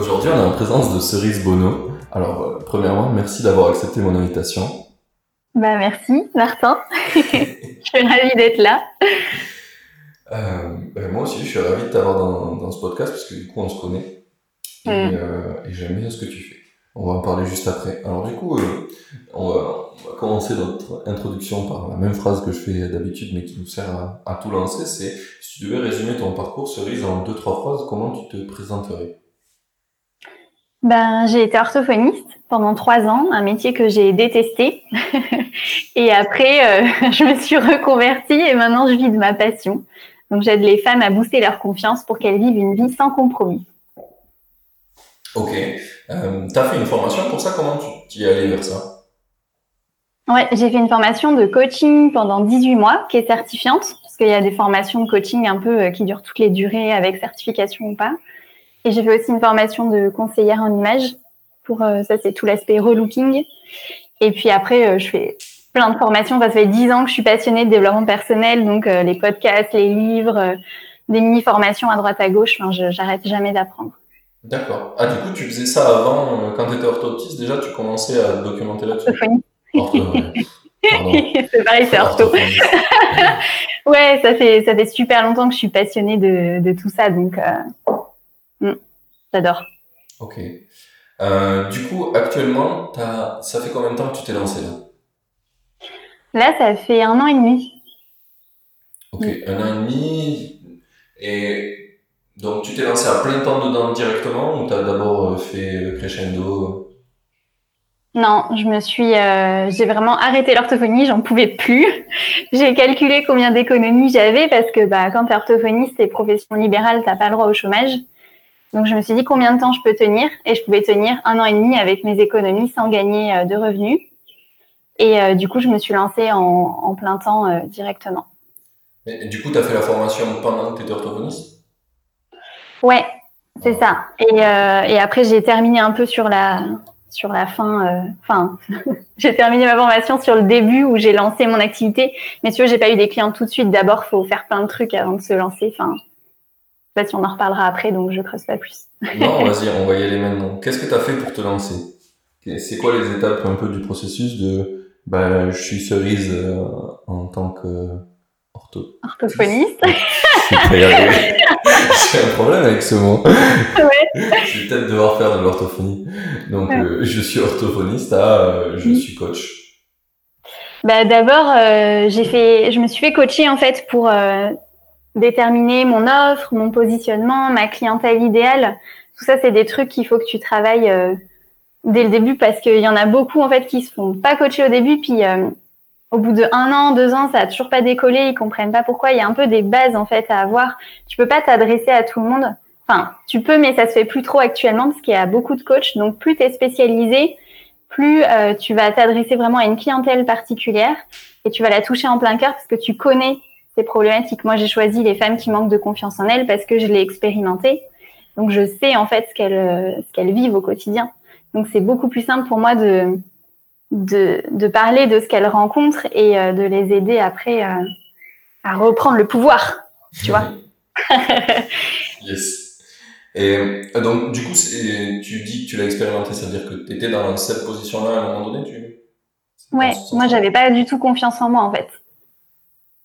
Aujourd'hui, on est en présence de Cerise Bono. Alors, euh, premièrement, merci d'avoir accepté mon invitation. Bah, merci, Martin. je suis ravie d'être là. Euh, ben, moi aussi, je suis ravi de t'avoir dans, dans, ce podcast parce que du coup, on se connaît. Et, mm. euh, et j'aime bien ce que tu fais. On va en parler juste après. Alors du coup, on, va, on, va, commencer notre introduction par la même phrase que je fais d'habitude, mais qui nous sert à, à tout lancer. C'est si tu devais résumer ton parcours cerise en deux trois phrases, comment tu te présenterais? Ben, j'ai été orthophoniste pendant trois ans, un métier que j'ai détesté. et après, euh, je me suis reconvertie et maintenant je vis de ma passion. Donc, j'aide les femmes à booster leur confiance pour qu'elles vivent une vie sans compromis. Ok. Euh, tu as fait une formation pour ça? Comment tu y es allé vers ça? Ouais, j'ai fait une formation de coaching pendant 18 mois qui est certifiante, parce qu'il y a des formations de coaching un peu euh, qui durent toutes les durées avec certification ou pas. Et j'ai fait aussi une formation de conseillère en images. Pour euh, ça, c'est tout l'aspect relooking. Et puis après, euh, je fais plein de formations. Ça fait dix ans que je suis passionnée de développement personnel, donc euh, les podcasts, les livres, des mini formations à droite à gauche. Enfin, je j'arrête jamais d'apprendre. D'accord. Ah, du coup, tu faisais ça avant, quand tu étais orthoptiste, déjà, tu commençais à documenter là-dessus? c'est pareil, c'est ortho. ouais, ça fait ça fait super longtemps que je suis passionnée de, de tout ça, donc Mm. J'adore. Ok. Euh, du coup, actuellement, as... ça fait combien de temps que tu t'es lancé là? Là, ça fait un an et demi. Ok, un an et demi. Et donc, tu t'es lancé à plein temps dedans directement ou tu as d'abord euh, fait le crescendo? Non, je me suis, euh, j'ai vraiment arrêté l'orthophonie, j'en pouvais plus. j'ai calculé combien d'économies j'avais parce que bah, quand tu es orthophoniste et profession libérale, t'as pas le droit au chômage. Donc je me suis dit combien de temps je peux tenir et je pouvais tenir un an et demi avec mes économies sans gagner euh, de revenus. Et euh, du coup, je me suis lancée en, plein temps euh, directement. Et, du coup, tu as fait la formation pendant que tu étais orthophoniste? Ouais, c'est ça. Et, et après, j'ai terminé un peu sur la, sur la fin. Enfin, j'ai terminé ma formation sur le début où j'ai lancé mon activité. Mais tu vois, j'ai pas eu des clients tout de suite. D'abord, faut faire plein de trucs avant de se lancer. Enfin, sais pas si on en reparlera après, donc je creuse pas plus. non, vas-y, on va y aller maintenant. Qu'est-ce que tu as fait pour te lancer? C'est quoi les étapes un peu du processus de bah, je suis cerise euh, en tant que ortho... orthophoniste J'ai un problème avec ce mot. Ouais. je vais peut-être devoir faire de l'orthophonie. Donc, euh, je suis orthophoniste à euh, je suis coach. Bah, d'abord, j'ai fait, je me suis fait coacher en fait pour déterminer mon offre, mon positionnement, ma clientèle idéale. Tout ça, c'est des trucs qu'il faut que tu travailles euh, dès le début parce qu'il y en a beaucoup en fait qui se font pas coacher au début, puis euh, au bout de un an, deux ans, ça a toujours pas décollé, ils comprennent pas pourquoi. Il y a un peu des bases en fait à avoir. Tu peux pas t'adresser à tout le monde. Enfin, tu peux, mais ça se fait plus trop actuellement parce qu'il y a beaucoup de coachs. Donc, plus tu es spécialisé, plus euh, tu vas t'adresser vraiment à une clientèle particulière et tu vas la toucher en plein cœur parce que tu connais ces problématiques. Moi, j'ai choisi les femmes qui manquent de confiance en elles parce que je l'ai expérimenté. Donc, je sais en fait ce qu'elles ce qu'elles vivent au quotidien. Donc, c'est beaucoup plus simple pour moi de de, de parler de ce qu'elles rencontrent et euh, de les aider après euh, à reprendre le pouvoir. Tu vois Yes. Et euh, donc, du coup, tu dis que tu l'as expérimenté, ça veut dire que tu étais dans cette position-là à un moment donné tu... Ouais, moi, j'avais pas du tout confiance en moi en fait.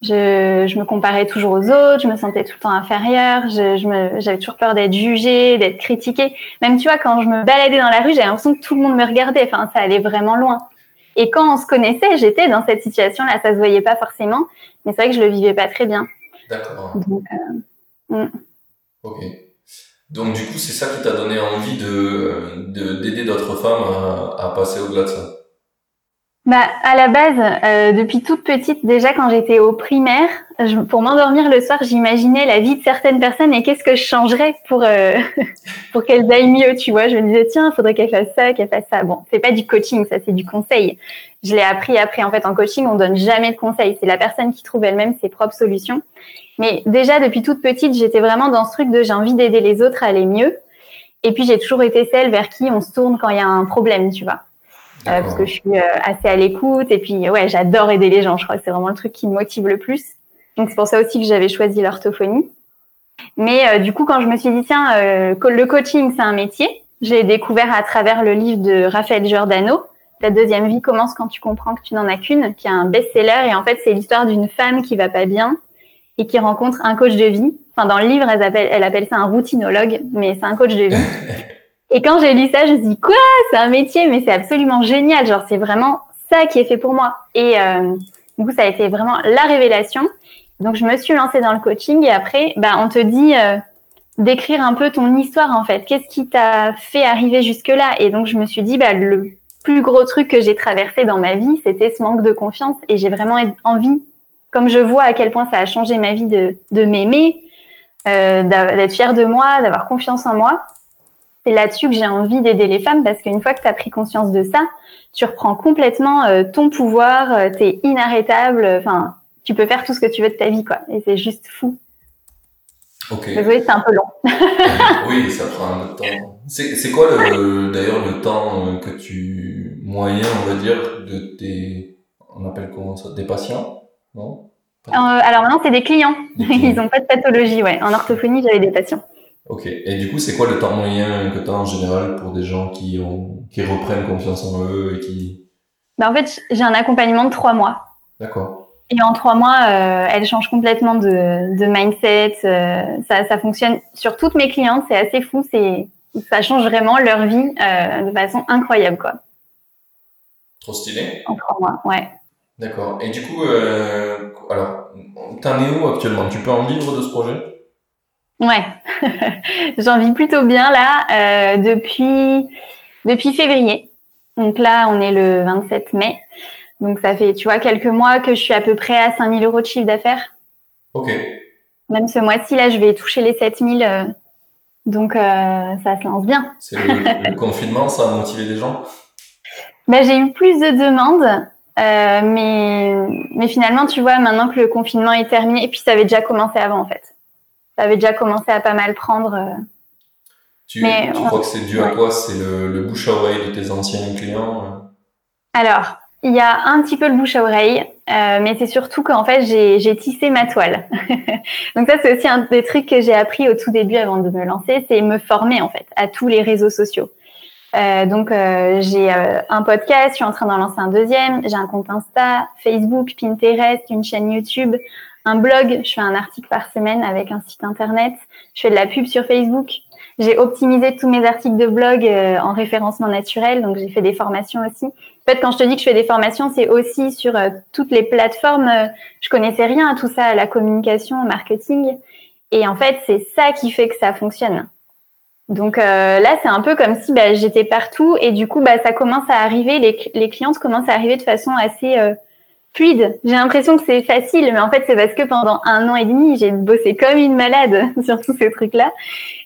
Je, je, me comparais toujours aux autres, je me sentais tout le temps inférieure, je, je j'avais toujours peur d'être jugée, d'être critiquée. Même tu vois, quand je me baladais dans la rue, j'avais l'impression que tout le monde me regardait. Enfin, ça allait vraiment loin. Et quand on se connaissait, j'étais dans cette situation-là. Ça se voyait pas forcément, mais c'est vrai que je le vivais pas très bien. D'accord. Euh, mm. Ok. Donc du coup, c'est ça qui t'a donné envie de, de d'aider d'autres femmes à, à passer au-delà de ça? Bah, à la base, euh, depuis toute petite, déjà quand j'étais au primaire, pour m'endormir le soir, j'imaginais la vie de certaines personnes et qu'est-ce que je changerais pour euh, pour qu'elles aillent mieux, tu vois. Je me disais tiens, faudrait qu'elle fasse ça, qu'elle fasse ça. Bon, c'est pas du coaching, ça c'est du conseil. Je l'ai appris après. En fait, en coaching, on donne jamais de conseils. C'est la personne qui trouve elle-même ses propres solutions. Mais déjà depuis toute petite, j'étais vraiment dans ce truc de j'ai envie d'aider les autres à aller mieux. Et puis j'ai toujours été celle vers qui on se tourne quand il y a un problème, tu vois. Euh, parce que je suis euh, assez à l'écoute et puis ouais, j'adore aider les gens. Je crois que c'est vraiment le truc qui me motive le plus. Donc c'est pour ça aussi que j'avais choisi l'orthophonie. Mais euh, du coup, quand je me suis dit tiens, le coaching c'est un métier, j'ai découvert à travers le livre de Raphaël Giordano, Ta deuxième vie commence quand tu comprends que tu n'en as qu'une, qui est un best-seller et en fait c'est l'histoire d'une femme qui va pas bien et qui rencontre un coach de vie. Enfin dans le livre, elle appelle, elle appelle ça un routinologue, mais c'est un coach de vie. Et quand j'ai lu ça, je me suis dit quoi? C'est un métier, mais c'est absolument génial. Genre c'est vraiment ça qui est fait pour moi. Et euh, du coup, ça a été vraiment la révélation. Donc je me suis lancée dans le coaching et après, bah on te dit euh, d'écrire un peu ton histoire en fait. Qu'est-ce qui t'a fait arriver jusque là Et donc je me suis dit bah le plus gros truc que j'ai traversé dans ma vie, c'était ce manque de confiance et j'ai vraiment envie, comme je vois à quel point ça a changé ma vie de, de m'aimer, euh, d'être fière de moi, d'avoir confiance en moi c'est là-dessus que j'ai envie d'aider les femmes parce qu'une fois que tu as pris conscience de ça, tu reprends complètement euh, ton pouvoir, euh, tu es inarrêtable, enfin, tu peux faire tout ce que tu veux de ta vie, quoi. Et c'est juste fou. Ok. Désolé, c'est un peu long. oui, ça prend un peu de temps. C'est quoi d'ailleurs le temps euh, que tu moyen, on va dire, de tes, on appelle comment ça, des patients, non? Alors maintenant, c'est des clients. Ils n'ont pas de pathologie, ouais. En orthophonie, j'avais des patients. Ok. Et du coup, c'est quoi le temps moyen que tu as en général pour des gens qui, ont, qui reprennent confiance en eux et qui... Bah, en fait, j'ai un accompagnement de trois mois. D'accord. Et en trois mois, euh, elle change complètement de, de mindset. Euh, ça, ça fonctionne sur toutes mes clientes. C'est assez fou. C'est, ça change vraiment leur vie euh, de façon incroyable, quoi. Trop stylé. En trois mois, ouais. D'accord. Et du coup, euh, alors, t'en es où actuellement? Tu peux en vivre de ce projet? Ouais, j'en vis plutôt bien là euh, depuis depuis février. Donc là, on est le 27 mai. Donc ça fait, tu vois, quelques mois que je suis à peu près à 5000 euros de chiffre d'affaires. Ok. Même ce mois-ci, là, je vais toucher les 7000. Euh, donc euh, ça se lance bien. C'est le, confinement, ça a motivé des gens? Ben, J'ai eu plus de demandes. mais, mais finalement, tu vois, maintenant que le confinement est terminé, et puis ça avait déjà commencé avant en fait ça avait déjà commencé à pas mal prendre. Euh. Tu, mais, tu crois que c'est dû à quoi? C'est le, bouche à oreille de tes anciens clients euh? Alors, il y a un petit peu le bouche à oreille, euh, mais c'est surtout qu'en fait, j'ai tissé ma toile. donc ça, c'est aussi un des trucs que j'ai appris au tout début avant de me lancer, c'est me former en fait à tous les réseaux sociaux. Euh, donc euh, j'ai un podcast, je suis en train d'en lancer un deuxième, j'ai un compte Insta, Facebook, Pinterest, une chaîne YouTube, un blog, je fais un article par semaine avec un site internet, je fais de la pub sur Facebook. J'ai optimisé tous mes articles de blog euh, en référencement naturel, donc j'ai fait des formations aussi. En fait, quand je te dis que je fais des formations, c'est aussi sur euh, toutes les plateformes. Euh, je connaissais rien à tout ça, la communication, au marketing. Et en fait, c'est ça qui fait que ça fonctionne. Donc là, c'est un peu comme si bah, j'étais partout et du coup, bah, ça commence à arriver, les, les clientes commencent à arriver de façon assez fluide. J'ai l'impression que c'est facile, mais en fait, c'est parce que pendant un an et demi, j'ai bossé comme une malade sur tous ces trucs-là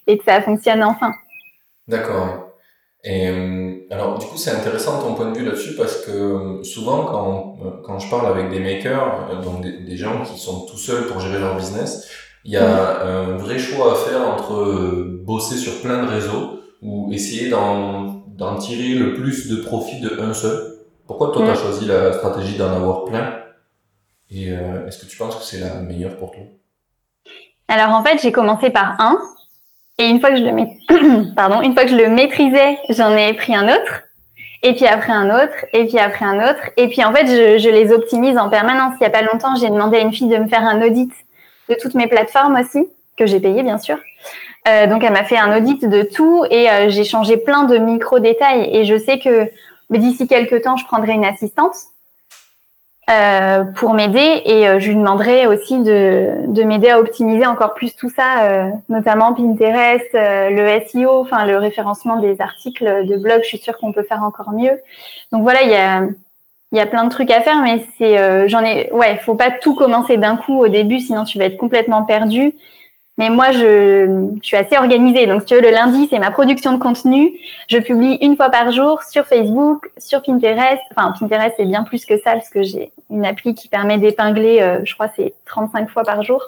et que ça fonctionne enfin. D'accord. Et euh, alors, du coup, c'est intéressant ton point de vue là-dessus parce que euh, souvent, quand, euh, quand je parle avec des makers, donc des, gens qui sont tout seuls pour gérer leur business, il y a un vrai choix à faire entre bosser sur plein de réseaux ou essayer d'en tirer le plus de profit de un seul pourquoi toi, tu as mm. choisi la stratégie d'en avoir plein Et euh, est-ce que tu penses que c'est la meilleure pour toi? Alors en fait, j'ai commencé par un. Et une fois que je le, Pardon, une fois que je le maîtrisais, j'en ai pris un autre. Et puis après un autre, et puis après un autre. Et puis en fait, je, les optimise en permanence. Il n'y a pas longtemps, j'ai demandé à une fille de me faire un audit de toutes mes plateformes aussi, que j'ai payé bien sûr. Euh, donc elle m'a fait un audit de tout et euh, j'ai changé plein de micro détails. Et je sais que mais d'ici quelques temps, je prendrai une assistante euh, pour m'aider et euh, je lui demanderai aussi de, de m'aider à optimiser encore plus tout ça, euh, notamment Pinterest, euh, le SEO, enfin le référencement des articles de blog. Je suis sûre qu'on peut faire encore mieux. Donc voilà, il y a, il y a plein de trucs à faire, mais c'est, j'en ai, ouais, faut pas tout commencer d'un coup au début, sinon tu vas être complètement perdu. Mais moi, je, je, suis assez organisée. Donc, si tu veux, le lundi, c'est ma production de contenu. Je publie une fois par jour sur Facebook, sur Pinterest. Enfin, Pinterest, c'est bien plus que ça parce que j'ai une appli qui permet d'épingler, euh, je crois, c'est 35 fois par jour.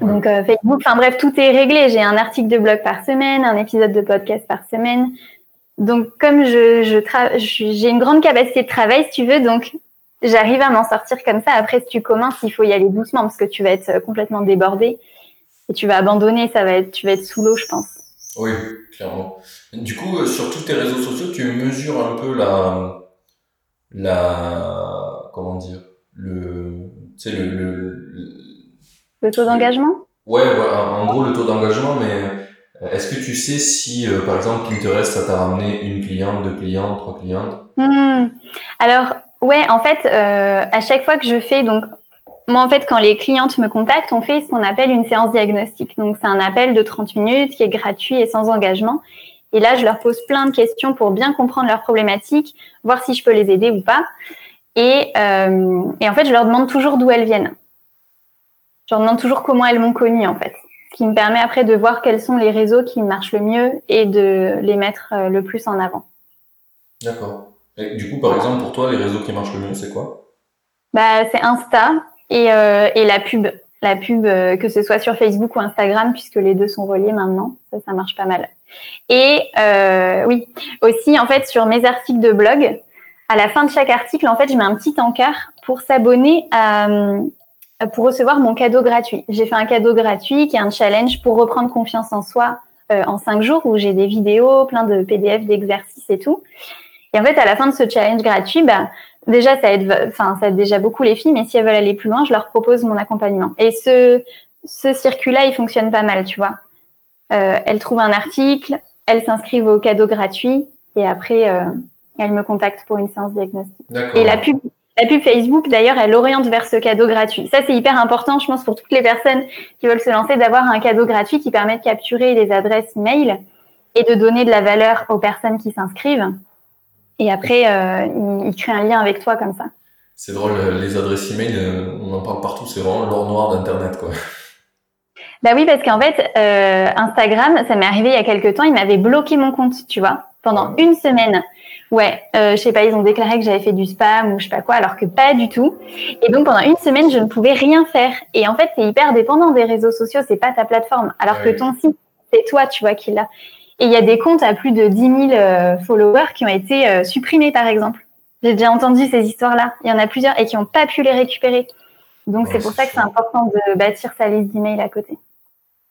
Donc, euh, Facebook, enfin bref, tout est réglé. J'ai un article de blog par semaine, un épisode de podcast par semaine. Donc, comme je, je j'ai une grande capacité de travail, si tu veux, donc j'arrive à m'en sortir comme ça. Après, si tu commences, il faut y aller doucement parce que tu vas être complètement débordé et tu vas abandonner, ça va être, tu vas être sous l'eau, je pense. Oui, clairement. Du coup, euh, sur tous tes réseaux sociaux, tu mesures un peu la, la, comment dire, le, tu sais, le, le, le taux d'engagement? Ouais, voilà, en gros, le taux d'engagement, mais euh, est-ce que tu sais si, euh, par exemple, Pinterest, ça t'a ramené une cliente, deux clientes, trois clientes? Hmm. Alors, ouais, en fait, euh, à chaque fois que je fais, donc, moi, en fait, quand les clientes me contactent, on fait ce qu'on appelle une séance diagnostique. Donc, c'est un appel de 30 minutes qui est gratuit et sans engagement. Et là, je leur pose plein de questions pour bien comprendre leurs problématiques, voir si je peux les aider ou pas. Et, euh, et en fait, je leur demande toujours d'où elles viennent. Je leur demande toujours comment elles m'ont connue, en fait. Ce qui me permet après de voir quels sont les réseaux qui marchent le mieux et de les mettre euh, le plus en avant. D'accord. du coup, par exemple, pour toi, les réseaux qui marchent le mieux, c'est quoi? Bah, C'est Insta et, euh, et la pub. La pub, euh, que ce soit sur Facebook ou Instagram, puisque les deux sont reliés maintenant. Ça, ça marche pas mal. Et euh, oui, aussi, en fait, sur mes articles de blog, à la fin de chaque article, en fait, je mets un petit encart pour s'abonner à, pour recevoir mon cadeau gratuit. J'ai fait un cadeau gratuit qui est un challenge pour reprendre confiance en soi euh, en cinq jours où j'ai des vidéos, plein de PDF d'exercices et tout. Et en fait, à la fin de ce challenge gratuit, bah, déjà ça aide, enfin ça aide déjà beaucoup les filles, mais si elles veulent aller plus loin, je leur propose mon accompagnement. Et ce ce circuit-là, il fonctionne pas mal, tu vois. Euh, elles trouvent un article, elles s'inscrivent au cadeau gratuit et après euh, elles me contactent pour une séance diagnostique. Et la pub, la pub Facebook, d'ailleurs, elle oriente vers ce cadeau gratuit. Ça, c'est hyper important, je pense, pour toutes les personnes qui veulent se lancer, d'avoir un cadeau gratuit qui permet de capturer les adresses email et de donner de la valeur aux personnes qui s'inscrivent. Et après, euh, il, crée un lien avec toi comme ça. C'est drôle, les adresses email, euh, on en parle partout, c'est vraiment l'or noir d'Internet, quoi. Bah oui, parce qu'en fait, euh, Instagram, ça m'est arrivé il y a quelques temps, il m'avait bloqué mon compte, tu vois, pendant une semaine. Ouais, euh, je sais pas, ils ont déclaré que j'avais fait du spam ou je sais pas quoi, alors que pas du tout. Et donc pendant une semaine, je ne pouvais rien faire. Et en fait, c'est hyper dépendant des réseaux sociaux, c'est pas ta plateforme, alors que ton site, c'est toi, tu vois, qui l'a. Et il y a des comptes à plus de 10 000 euh, followers qui ont été euh, supprimés, par exemple. J'ai déjà entendu ces histoires-là. Il y en a plusieurs et qui n'ont pas pu les récupérer. Donc c'est pour ça que c'est important de bâtir sa liste d'emails à côté.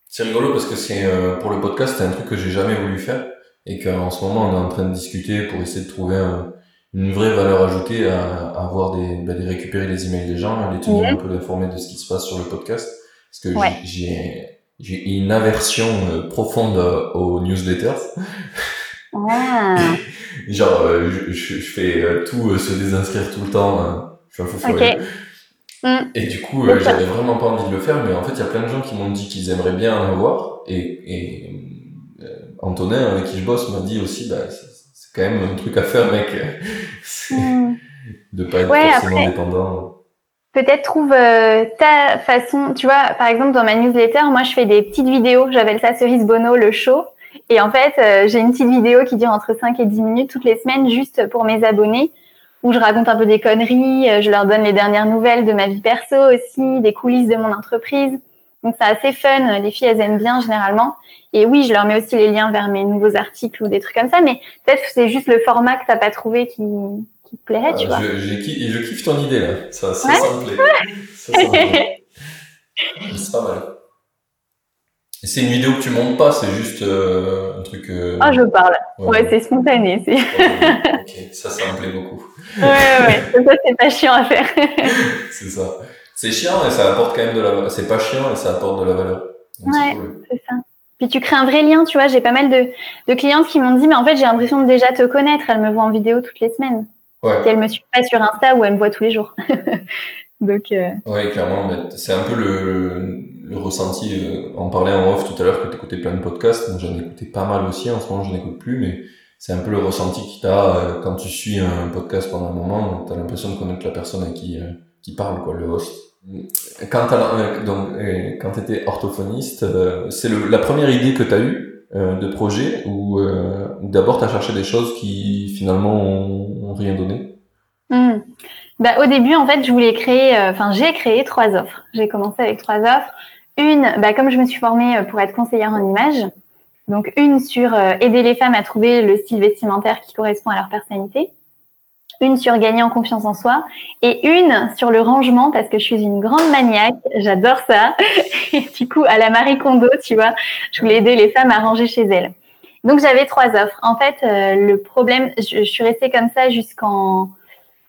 C'est rigolo parce que c'est euh, pour le podcast, c'est un truc que j'ai jamais voulu faire et qu'en ce moment on est en train de discuter pour essayer de trouver une vraie valeur ajoutée à, avoir des, bah, de récupérer les emails des gens, les tenir un peu informés de ce qui se passe sur le podcast. Parce que j'ai j'ai une aversion euh, profonde euh, aux newsletters. Ah. Genre, euh, je, je, fais tout se désinscrire tout le temps. je suis un fou okay. Mm. Et du coup, j'avais vraiment pas envie de le faire, mais en fait, il y a plein de gens qui m'ont dit qu'ils aimeraient bien en avoir. Et, et Antonin, avec qui je bosse, m'a dit aussi, bah, c'est quand même un truc à faire, mec. Mm. de pas être forcément dépendant peut-être trouve euh, ta façon. Tu vois, par exemple, dans ma newsletter, moi, je fais des petites vidéos. J'appelle ça Cerise Bono, le show. Et en fait, euh, j'ai une petite vidéo qui dure entre 5 et 10 minutes toutes les semaines, juste pour mes abonnés, où je raconte un peu des conneries. Euh, je leur donne les dernières nouvelles de ma vie perso aussi, des coulisses de mon entreprise. Donc, c'est assez fun. Les filles, elles aiment bien généralement. Et oui, je leur mets aussi les liens vers mes nouveaux articles ou des trucs comme ça. Mais peut-être c'est juste le format que t'as pas trouvé qui, plairait, tu ah, vois. Je, je, kiffe ton idée là, ça, ça, me plaît. ça, c'est pas mal. C'est une vidéo que tu montes pas, c'est juste euh, un truc. Euh... Ah, je parle. Ouais, c'est spontané. C'est... ok, ça, ça me plaît beaucoup. ouais, ouais, ça, c'est pas chiant à faire. c'est ça. C'est chiant et ça apporte quand même de la. C'est pas chiant et ça apporte de la valeur. ouais, c'est ça. Puis tu crées un vrai lien, tu vois. J'ai pas mal de, de clientes qui m'ont dit, mais en fait, j'ai l'impression de déjà te connaître. Elles me voient en vidéo toutes les semaines. Ouais. Si elle me suit pas sur Insta ou elle me voit tous les jours. Donc. Euh... Oui, clairement. C'est un peu le, le ressenti. Euh, on parlait en off tout à l'heure que tu écoutais plein de podcasts. Moi, j'en écoutais pas mal aussi. En ce moment, je n'écoute plus, mais c'est un peu le ressenti que tu as quand tu suis un podcast pendant un moment, tu as l'impression de connaître la personne à qui, qui parle, quoi, le host. Quand tu étais orthophoniste, c'est la première idée que tu as eue de projet ou, d'abord tu as cherché des choses qui finalement ont, rien donné? Hmm. bah, Au début, en fait, je voulais créer, enfin, j'ai créé trois offres. J'ai commencé avec trois offres. Une, bah, comme je me suis formée pour être conseillère en image, donc une sur euh, aider les femmes à trouver le style vestimentaire qui correspond à leur personnalité, une sur gagner en confiance en soi et une sur le rangement parce que je suis une grande maniaque, j'adore ça. Et du coup, à la Marie Kondo, tu vois, je voulais aider les femmes à ranger chez elles. Donc j'avais trois offres. En fait, euh, le problème, je, suis restée comme ça jusqu'en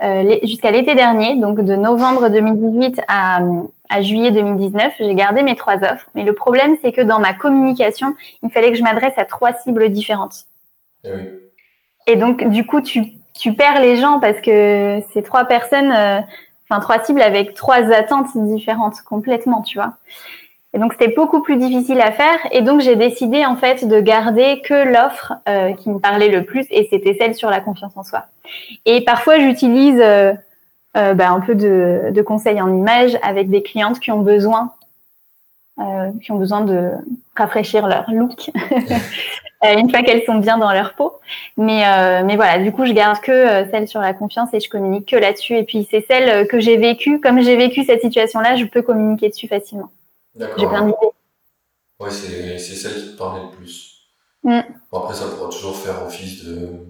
euh, jusqu'à l'été dernier, donc de novembre 2018 à, à juillet 2019, j'ai gardé mes trois offres. Mais le problème, c'est que dans ma communication, il fallait que je m'adresse à trois cibles différentes. Eh oui. et donc, du coup, tu, tu, perds les gens parce que ces trois personnes, euh, enfin trois cibles avec trois attentes différentes complètement, tu vois. Et donc, c'était beaucoup plus difficile à faire. Et donc, j'ai décidé en fait de garder que l'offre euh, qui me parlait le plus, et c'était celle sur la confiance en soi. Et parfois, j'utilise euh, bah, un peu de, de, conseils en images avec des clientes qui ont besoin, qui ont besoin de rafraîchir leur look euh, une fois qu'elles sont bien dans leur peau. Mais, euh, mais voilà, du coup, je garde que euh, celle sur la confiance et je communique que là-dessus. Et puis, c'est celle que j'ai vécue. Comme j'ai vécu cette situation-là, je peux communiquer dessus facilement. D'accord. J'ai plein d'idées. Oui, c'est celle qui te parlait le plus. Mm. Bon, après, ça pourra toujours faire office de,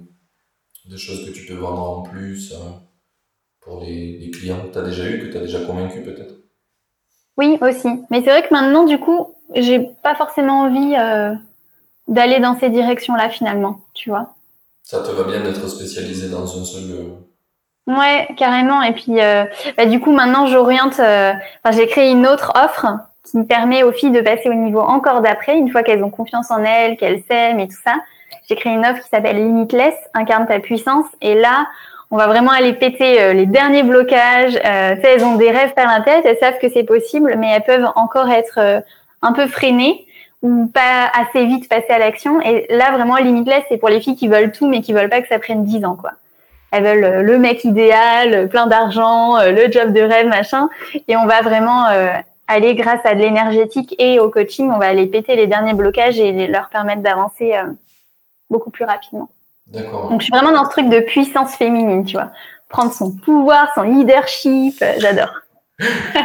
de choses que tu peux vendre en plus pour les, clients que tu as déjà eu, que tu as déjà convaincu peut-être Oui, aussi. Mais c'est vrai que maintenant, du coup, j'ai pas forcément envie euh, d'aller dans ces directions-là finalement, tu vois. Ça te va bien d'être spécialisé dans un seul. Euh, ouais, carrément. Et puis, euh, bah, du coup, maintenant, j'oriente. Enfin, j'ai créé une autre offre qui me permet aux filles de passer au niveau encore d'après, une fois qu'elles ont confiance en elles, qu'elles s'aiment et tout ça. J'ai créé une offre qui s'appelle Limitless, incarne ta puissance. Et là, on va vraiment aller péter euh, les derniers blocages. Euh, elles ont des rêves par la tête, elles savent que c'est possible, mais elles peuvent encore être euh, un peu freinées ou pas assez vite passer à l'action. Et là, vraiment, Limitless, c'est pour les filles qui veulent tout, mais qui veulent pas que ça prenne 10 ans, quoi. Elles veulent euh, le mec idéal, plein d'argent, le job de rêve, machin. Et on va vraiment aller, grâce à de l'énergétique et au coaching, on va aller péter les derniers blocages et leur permettre d'avancer beaucoup plus rapidement. Donc, je suis vraiment dans ce truc de puissance féminine, tu vois. Prendre son pouvoir, son leadership, euh, j'adore.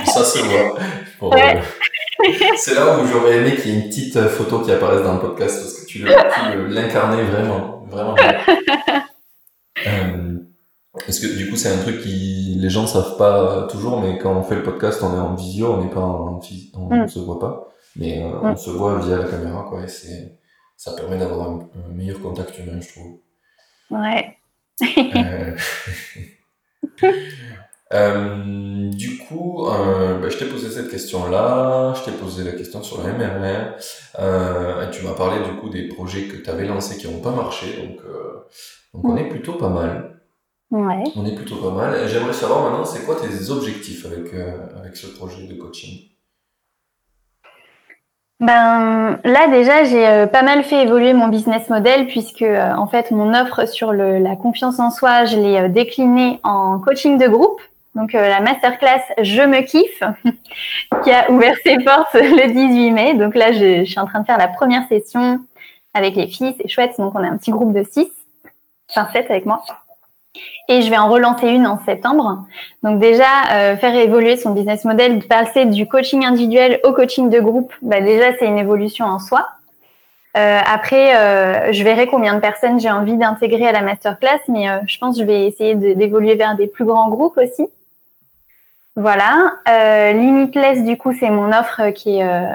Ça se voit. Euh, c'est là où j'aurais aimé qu'il y ait une petite euh, photo qui apparaisse dans le podcast parce que tu l'incarnais vraiment, vraiment. parce que du coup, c'est un truc qui les gens savent pas toujours, mais quand on fait le podcast, on est en visio, on n'est pas en, on ne mm. se voit pas, mais on mm. se voit via la caméra, quoi. Et c'est, ça permet d'avoir un meilleur contact humain, je trouve. Ouais. Euh, euh, du coup, euh, bah, je t'ai posé cette question-là, je t'ai posé la question sur la MRR, et tu m'as parlé du coup des projets que tu avais lancés qui n'ont pas marché, donc, donc on est plutôt pas mal. Ouais. On est plutôt pas mal. J'aimerais savoir maintenant, c'est quoi tes objectifs avec, avec ce projet de coaching? Ben là déjà j'ai euh, pas mal fait évoluer mon business model puisque euh, en fait mon offre sur le, la confiance en soi je l'ai euh, déclinée en coaching de groupe donc la masterclass je me kiffe qui a ouvert ses portes le 18 mai donc là je, suis en train de faire la première session avec les filles c'est chouette donc on a un petit groupe de 6 enfin 7 avec moi et je vais en relancer une en septembre. Donc déjà, euh, faire évoluer son business model, passer du coaching individuel au coaching de groupe, bah déjà c'est une évolution en soi. Euh, après, euh, je verrai combien de personnes j'ai envie d'intégrer à la masterclass, mais euh, je pense que je vais essayer d'évoluer vers des plus grands groupes aussi. Voilà. Euh, Limitless, du coup, c'est mon offre qui est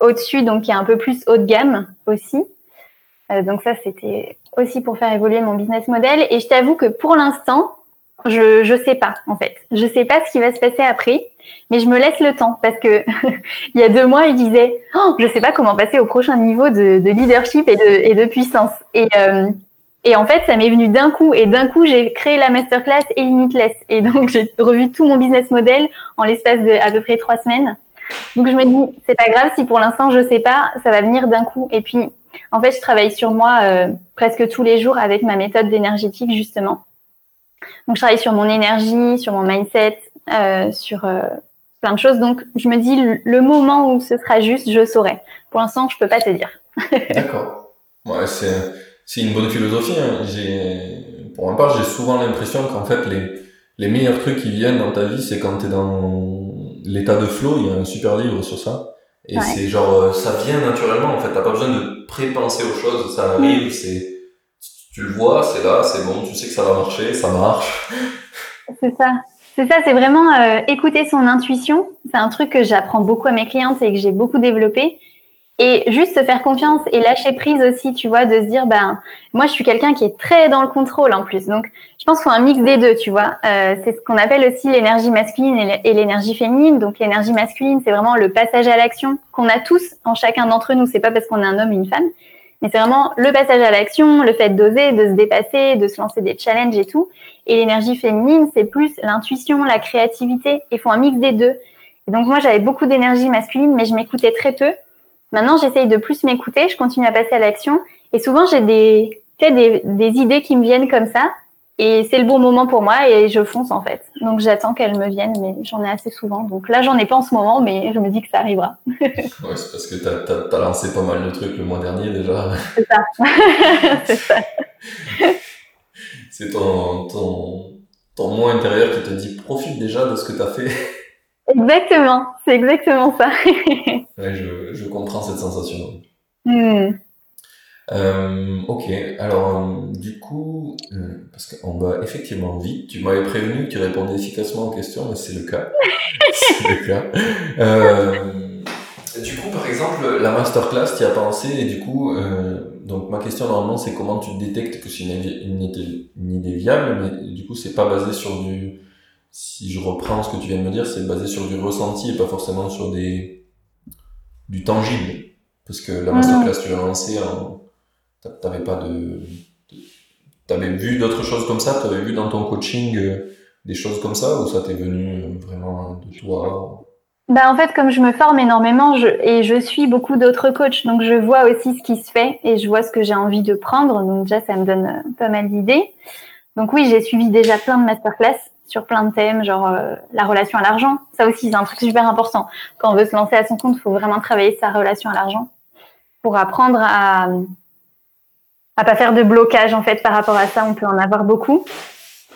au-dessus, donc qui est un peu plus haut de gamme aussi. donc ça, c'était aussi pour faire évoluer mon business model. Et je t'avoue que pour l'instant, je je sais pas en fait. Je sais pas ce qui va se passer après, mais je me laisse le temps parce que il y a deux mois, je disais, oh, je sais pas comment passer au prochain niveau de, de leadership et de, et de puissance. Et euh, et en fait, ça m'est venu d'un coup. Et d'un coup, j'ai créé la masterclass et Limitless. Et donc, j'ai revu tout mon business model en l'espace de à peu près trois semaines. Donc, je me dis, c'est pas grave si pour l'instant, je sais pas, ça va venir d'un coup. Et puis, En fait, je travaille sur moi euh, presque tous les jours avec ma méthode d'énergétique, justement. Donc, je travaille sur mon énergie, sur mon mindset, euh, sur euh, plein de choses. Donc, je me dis, le moment où ce sera juste, je saurai. Pour l'instant, je peux pas te dire. D'accord. Ouais, c'est, c'est une bonne philosophie. Hein. J'ai, pour ma part, j'ai souvent l'impression qu'en fait, les, les meilleurs trucs qui viennent dans ta vie, c'est quand tu es dans l'état de flow. Il y a un super livre sur ça. Et c'est genre, euh, ça vient naturellement, en fait. T'as pas besoin de prépenser aux choses. Ça arrive, c'est, tu le vois, c'est là, c'est bon, tu sais que ça va marcher, ça marche. C'est ça. C'est ça, c'est vraiment euh, écouter son intuition. C'est un truc que j'apprends beaucoup à mes clientes et que j'ai beaucoup développé. Et juste se faire confiance et lâcher prise aussi, tu vois, de se dire, ben, moi, je suis quelqu'un qui est très dans le contrôle en plus. Donc, je pense qu'il faut un mix des deux, tu vois. Euh, c'est ce qu'on appelle aussi l'énergie masculine et l'énergie féminine. Donc, l'énergie masculine, c'est vraiment le passage à l'action qu'on a tous en chacun d'entre nous. C'est pas parce qu'on est un homme ou une femme, mais c'est vraiment le passage à l'action, le fait d'oser, de se dépasser, de se lancer des challenges et tout. Et l'énergie féminine, c'est plus l'intuition, la créativité. Il faut un mix des deux. Et donc, moi, j'avais beaucoup d'énergie masculine, mais je m'écoutais très peu. Maintenant, j'essaye de plus m'écouter, je continue à passer à l'action. Et souvent, j'ai des, des, des idées qui me viennent comme ça. Et c'est le bon moment pour moi et je fonce en fait. Donc j'attends qu'elles me viennent, mais j'en ai assez souvent. Donc là, j'en ai pas en ce moment, mais je me dis que ça arrivera. ouais, c'est parce que tu as, lancé pas mal de trucs le mois dernier déjà. C'est ça. c'est ça. c'est ton, ton, ton moi intérieur qui te dit profite déjà de ce que tu as fait. Exactement, c'est exactement ça. ouais, je, je, comprends cette sensation. Hmm. Euh, ok, alors euh, du coup, euh, parce qu'on va effectivement vite, tu m'avais prévenu que tu répondais efficacement aux questions, mais c'est le cas. c'est le cas. Euh, du coup, par exemple, la masterclass, tu as pensé, et du coup, donc ma question normalement, c'est comment tu détectes que c'est une, une, une, idée viable, mais du coup, c'est pas basé sur du si je reprends ce que tu viens de me dire, c'est basé sur du ressenti et pas forcément sur des du tangible. Parce que la masterclass, tu l'as lancée, t'avais pas de, t'avais vu d'autres choses comme ça, t'avais vu dans ton coaching euh, des choses comme ça, ou ça t'est venu euh, vraiment de toi? Bah en fait, comme je me forme énormément je, et je suis beaucoup d'autres coachs, donc je vois aussi ce qui se fait et je vois ce que j'ai envie de prendre. Donc déjà, ça me donne euh, pas mal d'idées. Donc oui, j'ai suivi déjà plein de masterclass sur plein de thèmes, genre euh, la relation à l'argent. Ça aussi, c'est un truc super important. Quand on veut se lancer à son compte, il faut vraiment travailler sa relation à l'argent pour apprendre à à pas faire de blocage en fait par rapport à ça. On peut en avoir beaucoup.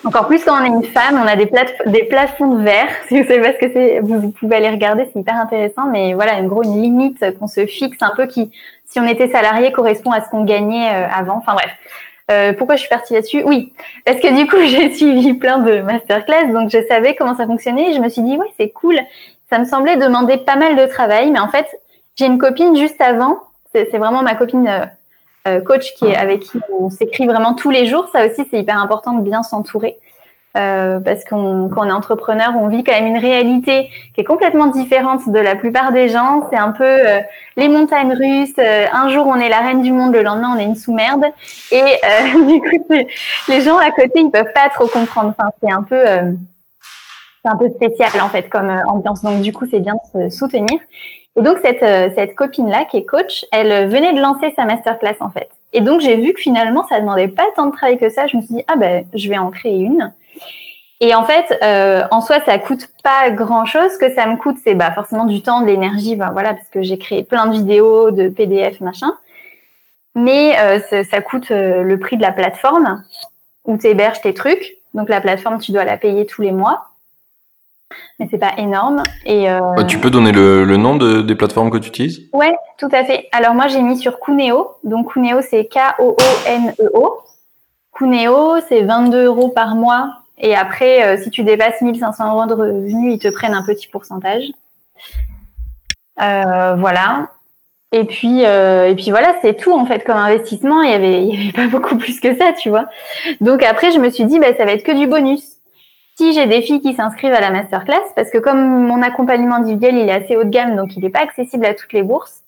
Encore plus quand on est une femme, on a des, des plafonds de verre. Si vous savez pas ce que c'est, vous pouvez aller regarder, c'est hyper intéressant. Mais voilà, en gros, une limite qu'on se fixe un peu qui, si on était salarié, correspond à ce qu'on gagnait euh, avant. Enfin bref. Euh, pourquoi je suis partie là-dessus Oui, parce que du coup, j'ai suivi plein de masterclass, donc je savais comment ça fonctionnait. Et je me suis dit, ouais, c'est cool. Ça me semblait demander pas mal de travail, mais en fait, j'ai une copine juste avant. C'est vraiment ma copine euh, euh, coach qui est avec qui on s'écrit vraiment tous les jours. Ça aussi, c'est hyper important de bien s'entourer. Euh, parce qu'on quand est entrepreneur, on vit quand même une réalité qui est complètement différente de la plupart des gens. C'est un peu euh, les montagnes russes. Euh, un jour, on est la reine du monde, le lendemain, on est une sous-merde. Et du coup, les gens à côté, ils peuvent pas trop comprendre. Enfin, c'est un peu, c'est un peu spécial en fait comme ambiance. Donc du coup, c'est bien de se soutenir. Et donc cette cette copine là qui est coach, elle venait de lancer sa masterclass en fait. Et donc j'ai vu que finalement, ça demandait pas tant de travail que ça. Je me suis dit ah ben je vais en créer une. Et en fait, euh, en soi, ça coûte pas grand chose. Ce que ça me coûte, c'est bah, forcément du temps, de l'énergie, bah, voilà, parce que j'ai créé plein de vidéos, de PDF, machin. Mais euh, ça, coûte euh, le prix de la plateforme où tu héberges tes trucs. Donc la plateforme, tu dois la payer tous les mois. Mais c'est pas énorme. Et tu peux donner le, nom des plateformes que tu utilises? Ouais, tout à fait. Alors moi, j'ai mis sur Cuneo. Donc Cuneo, c'est K-O-O-N-E-O. Cuneo, c'est 22 euros par mois et après, euh, si tu dépasses 1500 euros de revenus, ils te prennent un petit pourcentage. Euh, voilà. Et puis, euh, et puis voilà, c'est tout en fait comme investissement. Il y avait, pas beaucoup plus que ça, tu vois. Donc après, je me suis dit, bah, ça va être que du bonus. Si j'ai des filles qui s'inscrivent à la masterclass, parce que comme mon accompagnement individuel, il est assez haut de gamme, donc il n'est pas accessible à toutes les bourses.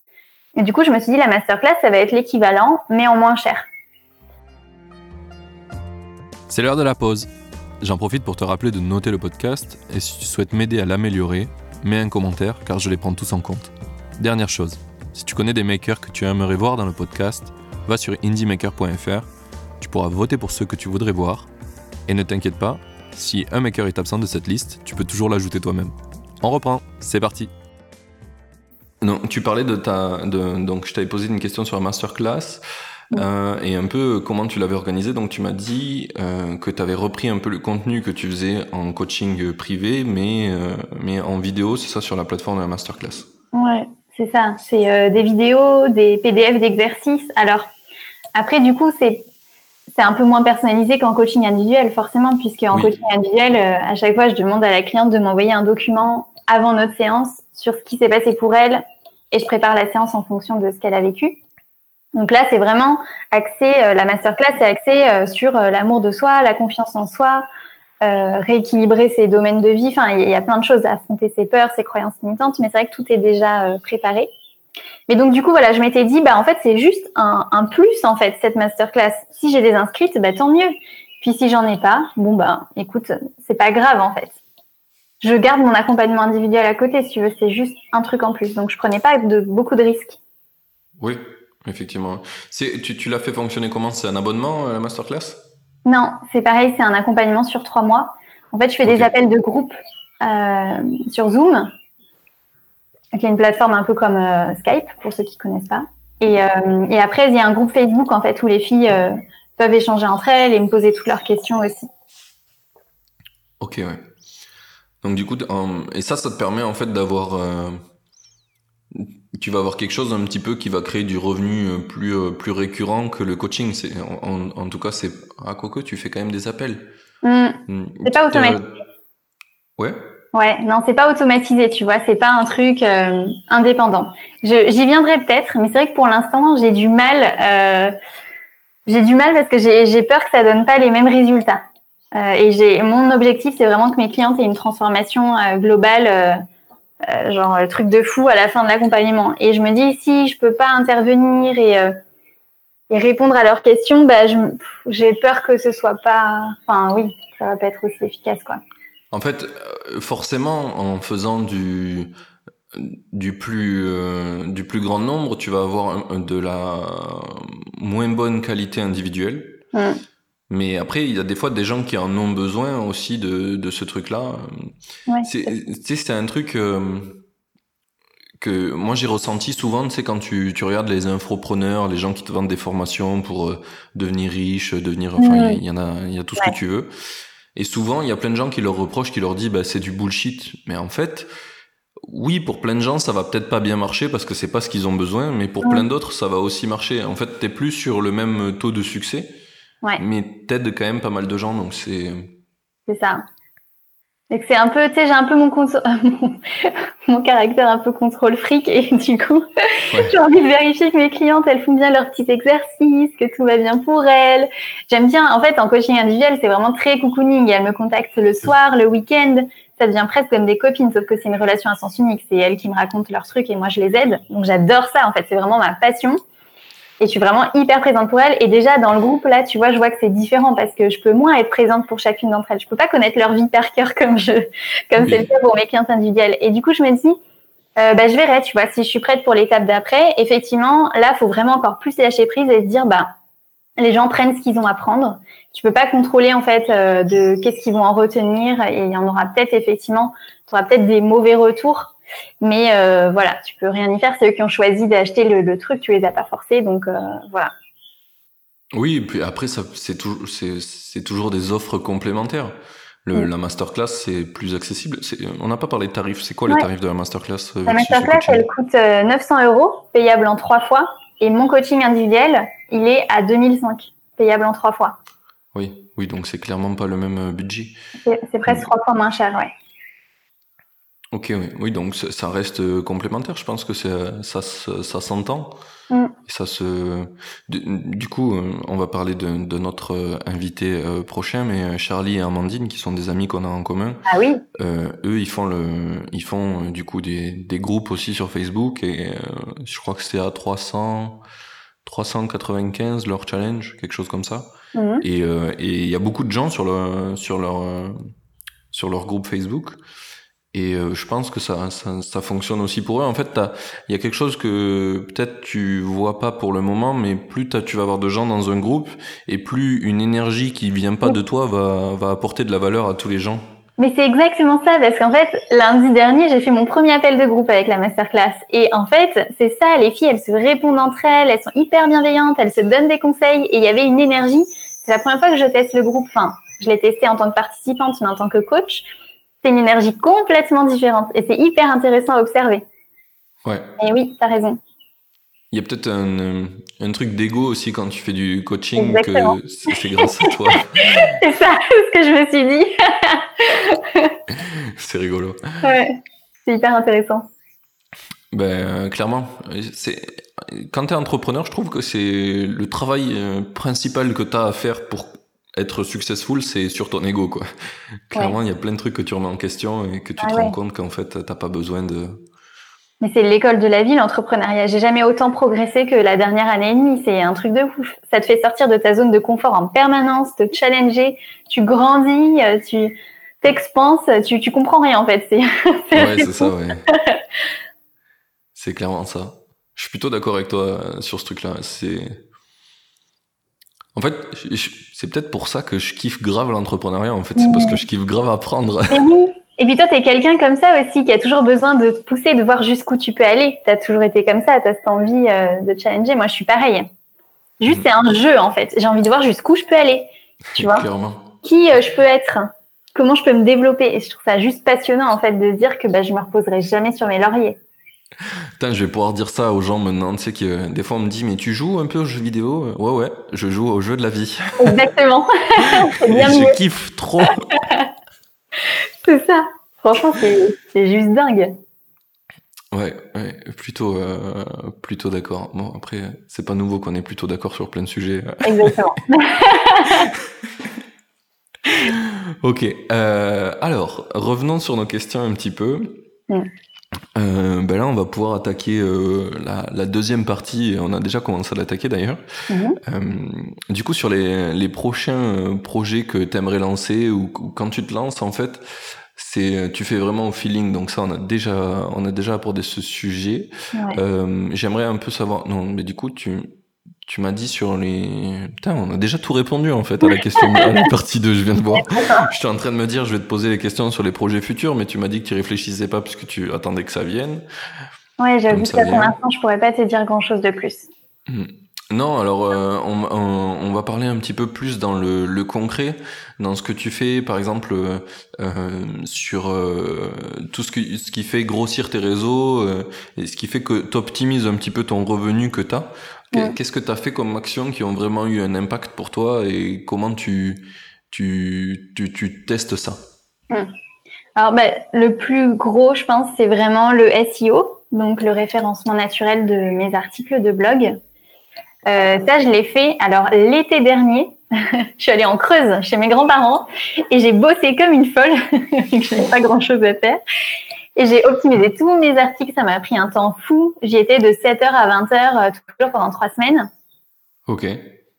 Et du coup, je me suis dit, la masterclass, ça va être l'équivalent, mais en moins cher. C'est l'heure de la pause. J'en profite pour te rappeler de noter le podcast et si tu souhaites m'aider à l'améliorer, mets un commentaire car je les prends tous en compte. Dernière chose, Si tu connais des makers que tu aimerais voir dans le podcast, va sur indiemaker.fr. Tu pourras voter pour ceux que tu voudrais voir. Et ne t'inquiète pas, si un maker est absent de cette liste, tu peux toujours l'ajouter toi-même. On reprend, c'est parti. Donc, tu parlais de ta. Donc, je t'avais posé une question sur la masterclass. Euh, et un peu comment tu l'avais organisé. Donc tu m'as dit euh, que tu avais repris un peu le contenu que tu faisais en coaching privé, mais, euh, mais en vidéo, c'est ça sur la plateforme de la masterclass. Ouais, c'est ça. C'est des vidéos, des PDF d'exercices. Alors après, du coup, c'est c'est un peu moins personnalisé qu'en coaching individuel, forcément, puisque en coaching individuel, à chaque fois, je demande à la cliente de m'envoyer un document avant notre séance sur ce qui s'est passé pour elle et je prépare la séance en fonction de ce qu'elle a vécu. Donc là, c'est vraiment axé, euh, la masterclass, c'est axé euh, sur euh, l'amour de soi, la confiance en soi, rééquilibrer ses domaines de vie. Enfin, il y a plein de choses à affronter ses peurs, ses croyances limitantes, mais c'est vrai que tout est déjà préparé. Mais donc du coup, voilà, je m'étais dit, bah en fait, c'est juste un, un, plus en fait cette masterclass. Si j'ai des inscrites, bah tant mieux. Puis si j'en ai pas, bon bah écoute, c'est pas grave en fait. Je garde mon accompagnement individuel à côté, si tu veux, c'est juste un truc en plus. Donc je prenais pas de beaucoup de risques. Oui, Effectivement. Tu, tu l'as fait fonctionner comment? C'est un abonnement, euh, la masterclass? Non, c'est pareil, c'est un accompagnement sur trois mois. En fait, je fais des appels de groupe euh, sur Zoom, qui est une plateforme un peu comme euh, Skype, pour ceux qui ne connaissent pas. Et, et, après, il y a un groupe Facebook, en fait, où les filles peuvent échanger entre elles et me poser toutes leurs questions aussi. Ok, ouais. Donc, du coup, et ça, ça te permet, en fait, d'avoir tu vas avoir quelque chose un petit peu qui va créer du revenu euh, plus euh, plus récurrent que le coaching. C'est en, en, tout cas c'est à quoi que tu fais quand même des appels. Mmh. Mmh. C'est pas automatisé. Ouais. Ouais, non, c'est pas automatisé, tu vois, c'est pas un truc euh, indépendant. J'y viendrai peut-être, mais c'est vrai que pour l'instant j'ai du mal. j'ai du mal parce que j'ai peur que ça donne pas les mêmes résultats. et j'ai mon objectif, c'est vraiment que mes clientes aient une transformation globale euh, genre le truc de fou à la fin de l'accompagnement. Et je me dis si je peux pas intervenir et, euh, et répondre à leurs questions, bah, j'ai peur que ce soit pas. Enfin oui, ça va pas être aussi efficace quoi. En fait, euh, forcément, en faisant du du plus du plus grand nombre, tu vas avoir de la moins bonne qualité individuelle. Mmh. Mais après, il y a des fois des gens qui en ont besoin aussi de, de ce truc-là. Ouais. C'est un truc euh, que moi j'ai ressenti souvent, tu sais, quand tu, tu regardes les infopreneurs, les gens qui te vendent des formations pour euh, devenir riche, devenir, enfin, il y, en a, il y a tout ce que tu veux. Et souvent, il y a plein de gens qui leur reprochent, qui leur disent, bah, c'est du bullshit. Mais en fait, oui, pour plein de gens, ça va peut-être pas bien marcher parce que c'est pas ce qu'ils ont besoin, mais pour plein d'autres, ça va aussi marcher. En fait, t'es plus sur le même taux de succès. Mais t'aides quand même pas mal de gens, donc c'est. C'est ça. Et c'est un peu, tu sais, j'ai un peu mon, mon, caractère un peu contrôle fric et du coup, j'ai envie de vérifier que mes clientes, elles font bien leurs petits exercices, que tout va bien pour elles. J'aime bien, en fait, en coaching individuel, c'est vraiment très cocooning. Elles me contactent le soir, le week-end. Ça devient presque comme des copines, sauf que c'est une relation à sens unique. C'est elles qui me racontent leurs trucs et moi, je les aide. Donc, j'adore ça, en fait. C'est vraiment ma passion et je suis vraiment hyper présente pour elles. Et déjà, dans le groupe, là, tu vois, je vois que c'est différent parce que je peux moins être présente pour chacune d'entre elles. Je peux pas connaître leur vie par cœur comme je, comme c'est le cas pour mes clientes individuelles. Et du coup, je me dis, euh, bah, je verrai, tu vois, si je suis prête pour l'étape d'après. Effectivement, là, faut vraiment encore plus lâcher prise et se dire, bah, les gens prennent ce qu'ils ont à prendre. Tu peux pas contrôler, en fait, euh, de qu'est-ce qu'ils vont en retenir. Et il y en aura peut-être, effectivement, tu auras peut-être des mauvais retours mais euh, voilà, tu peux rien y faire. C'est eux qui ont choisi d'acheter le, truc, tu les as pas forcés, donc euh, voilà. Oui, et puis après, c'est toujours, des offres complémentaires. Le, La masterclass, c'est plus accessible. On n'a pas parlé de tarifs. C'est quoi les tarifs de la masterclass euh, La masterclass, elle coûte 900 euros, payable en trois fois. Et mon coaching individuel, il est à 2005, payable en trois fois. Oui, oui, donc c'est clairement pas le même budget. C'est presque trois fois moins cher, ouais. Ok, oui, oui donc ça reste euh, complémentaire. Je pense que ça, ça s'entend. Mm. Ça se. Du, coup, euh, on va parler de, de notre euh, invité prochain, mais Charlie et Amandine, qui sont des amis qu'on a en commun. Ah oui. Euh, eux, ils font le, ils font du coup des, des groupes aussi sur Facebook et je crois que c'est à 300, 395 leur challenge, quelque chose comme ça. Mm. Et il y a beaucoup de gens sur le, sur leur, sur leur groupe Facebook. Et euh, je pense que ça, ça, ça, fonctionne aussi pour eux. En fait, il y a quelque chose que peut-être tu vois pas pour le moment, mais plus tu vas avoir de gens dans un groupe, et plus une énergie qui vient pas de toi va, va apporter de la valeur à tous les gens. Mais c'est exactement ça, parce qu'en fait, lundi dernier, j'ai fait mon premier appel de groupe avec la masterclass. Et en fait, c'est ça, les filles, elles se répondent entre elles, elles sont hyper bienveillantes, elles se donnent des conseils, et il y avait une énergie. C'est la première fois que je teste le groupe. Enfin, je l'ai testé en tant que participante, mais en tant que coach c'est une énergie complètement différente et c'est hyper intéressant à observer. Ouais. Et oui, tu as raison. Il y a peut-être un, un, truc d'ego aussi quand tu fais du coaching que c'est grâce à toi. c'est ça ce que je me suis dit. c'est rigolo. Ouais, c'est hyper intéressant. Ben, euh, clairement, c'est quand tu es entrepreneur, je trouve que c'est le travail euh, principal que tu as à faire pour être successful, c'est sur ton ego, quoi. Clairement, il y a plein de trucs que tu remets en question et que tu ah te rends compte qu'en fait, t'as pas besoin de. Mais c'est l'école de la vie, l'entrepreneuriat. J'ai jamais autant progressé que la dernière année et demie. C'est un truc de ouf. Ça te fait sortir de ta zone de confort en permanence, te challenger. Tu grandis, euh, tu t'expanses, tu, tu comprends rien en fait. C'est ouais, c'est ça, ouais. c'est clairement ça. Je suis plutôt d'accord avec toi euh, sur ce truc-là. C'est en fait, c'est peut-être pour ça que je kiffe grave l'entrepreneuriat. En fait, c'est parce que je kiffe grave apprendre. Et oui. Et puis toi, t'es quelqu'un comme ça aussi qui a toujours besoin de te pousser, de voir jusqu'où tu peux aller. T'as toujours été comme ça, t'as cette envie euh, de challenger. Moi, je suis pareil. Juste, c'est un jeu en fait. J'ai envie de voir jusqu'où je peux aller. Tu vois? Clairement. Qui euh, je peux être? Comment je peux me développer? Et je trouve ça juste passionnant en fait de dire que bah, je me reposerai jamais sur mes lauriers. Putain, je vais pouvoir dire ça aux gens maintenant. Tu sais que des fois on me dit, mais tu joues un peu aux jeux vidéo? Ouais, ouais, je joue aux jeux de la vie. Exactement. bien je kiffe trop. c'est ça. Franchement, c'est juste dingue. Ouais, ouais plutôt, euh, plutôt d'accord. Bon, après, c'est pas nouveau qu'on est plutôt d'accord sur plein de sujets. Exactement. ok. Euh, alors, revenons sur nos questions un petit peu. Mm. Euh, ben là, on va pouvoir attaquer euh, la, la, deuxième partie. On a déjà commencé à l'attaquer d'ailleurs. Mhm. Euh, du coup, sur les, les prochains euh, projets que tu aimerais lancer ou, quand tu te lances, en fait, c'est tu fais vraiment au feeling. Donc ça, on a déjà on a déjà abordé ce sujet. J'aimerais un peu savoir. Non, mais du coup, tu tu m'as dit sur les... Putain, on a déjà tout répondu en fait à la question de la partie 2, je viens de voir. J'étais en train de me dire, je vais te poser les questions sur les projets futurs, mais tu m'as dit que tu réfléchissais pas puisque tu attendais que ça vienne. Ouais, j'avoue qu'à pour l'instant, je pourrais pas te dire grand chose de plus. Hmm. Non, alors euh, on, on, va parler un petit peu plus dans le, le concret, dans ce que tu fais, par exemple, euh, sur euh, tout ce, que, ce qui fait grossir tes réseaux et ce qui fait que tu optimises un petit peu ton revenu que tu as. Qu'est-ce que tu as fait comme actions qui ont vraiment eu un impact pour toi et comment tu, tu, tu, tu testes ça? Alors, bah, le plus gros, je pense, c'est vraiment le SEO, donc le référencement naturel de mes articles de blog. Euh, ça, je l'ai fait. Alors, l'été dernier, je suis allée en Creuse chez mes grands-parents et j'ai bossé comme une folle, vu que je n'avais pas grand-chose à faire. Et j'ai optimisé tous mes articles, ça m'a pris un temps fou. J'y étais de 7h à 20h, euh, toujours pendant trois semaines. Ok.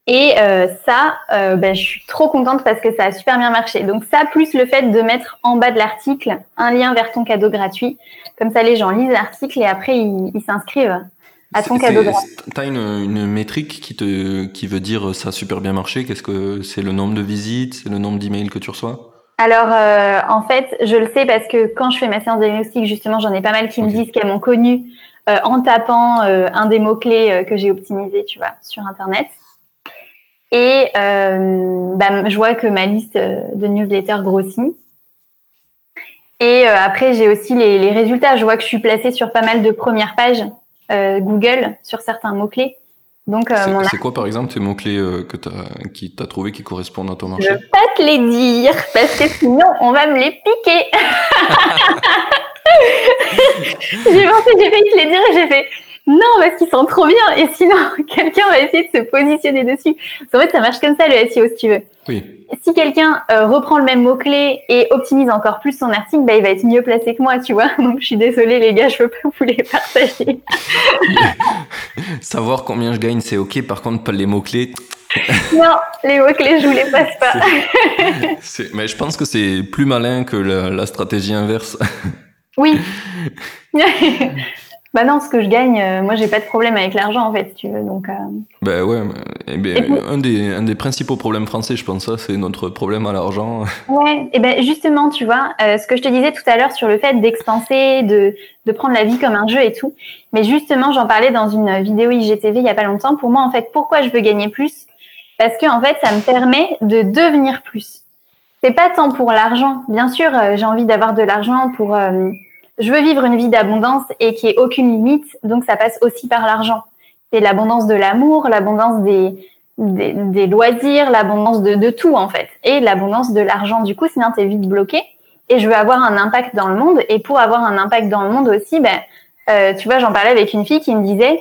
Et euh, ça, euh, ben, je suis trop contente parce que ça a super bien marché. Donc ça, plus le fait de mettre en bas de l'article un lien vers ton cadeau gratuit. Comme ça, les gens lisent l'article et après, ils s'inscrivent à ton cadeau gratuit. Tu as une, une, métrique qui, te, qui veut dire ça a super bien marché Qu'est-ce que c'est le nombre de visites C'est le nombre d'emails que tu reçois? Alors, euh, en fait, je le sais parce que quand je fais ma séance de diagnostic, justement, j'en ai pas mal qui me disent qu'elles m'ont connu euh, en tapant euh, un des mots-clés que j'ai optimisé, tu vois, sur Internet. Et bah, je vois que ma liste de newsletters grossit. Et après, j'ai aussi les, les, résultats. Je vois que je suis placée sur pas mal de premières pages Google sur certains mots-clés. Donc, euh, c'est quoi par exemple tes mots-clés euh, que as, qui t'as trouvé qui correspondent à ton marché? Je vais pas te les dire parce que sinon on va me les piquer. j'ai pensé, j'ai failli te les dire et j'ai fait non parce qu'ils sont trop bien et sinon quelqu'un va essayer de se positionner dessus. En fait ça marche comme ça le SEO si tu veux. Oui. Si quelqu'un euh, reprend le même mot-clé et optimise encore plus son article, bah, il va être mieux placé que moi, tu vois. Donc, je suis désolée, les gars, je peux pas vous les partager. Savoir combien je gagne, c'est ok. Par contre, pas les mots-clés. non, les mots-clés, je vous les passe pas. mais je pense que c'est plus malin que la, stratégie inverse. Oui. Bah non, ce que je gagne, euh, moi j'ai pas de problème avec l'argent en fait, si tu veux. Donc. Euh... Bah ouais, eh un, des, un des principaux problèmes français, je pense ça, c'est notre problème à l'argent. Ouais, et ben justement, tu vois, euh, ce que je te disais tout à l'heure sur le fait d'expanser, de, de prendre la vie comme un jeu et tout. Mais justement, j'en parlais dans une vidéo IGTV il y a pas longtemps. Pour moi, en fait, pourquoi je veux gagner plus? Parce que en fait, ça me permet de devenir plus. C'est pas tant pour l'argent. Bien sûr, euh, j'ai envie d'avoir de l'argent pour je veux vivre une vie d'abondance et qui ait aucune limite, donc ça passe aussi par l'argent. C'est l'abondance de l'amour, l'abondance des, loisirs, l'abondance de, de, tout en fait, et l'abondance de l'argent. Du coup, sinon t'es vite bloqué. Et je veux avoir un impact dans le monde. Et pour avoir un impact dans le monde aussi, ben, euh, tu vois, j'en parlais avec une fille qui me disait,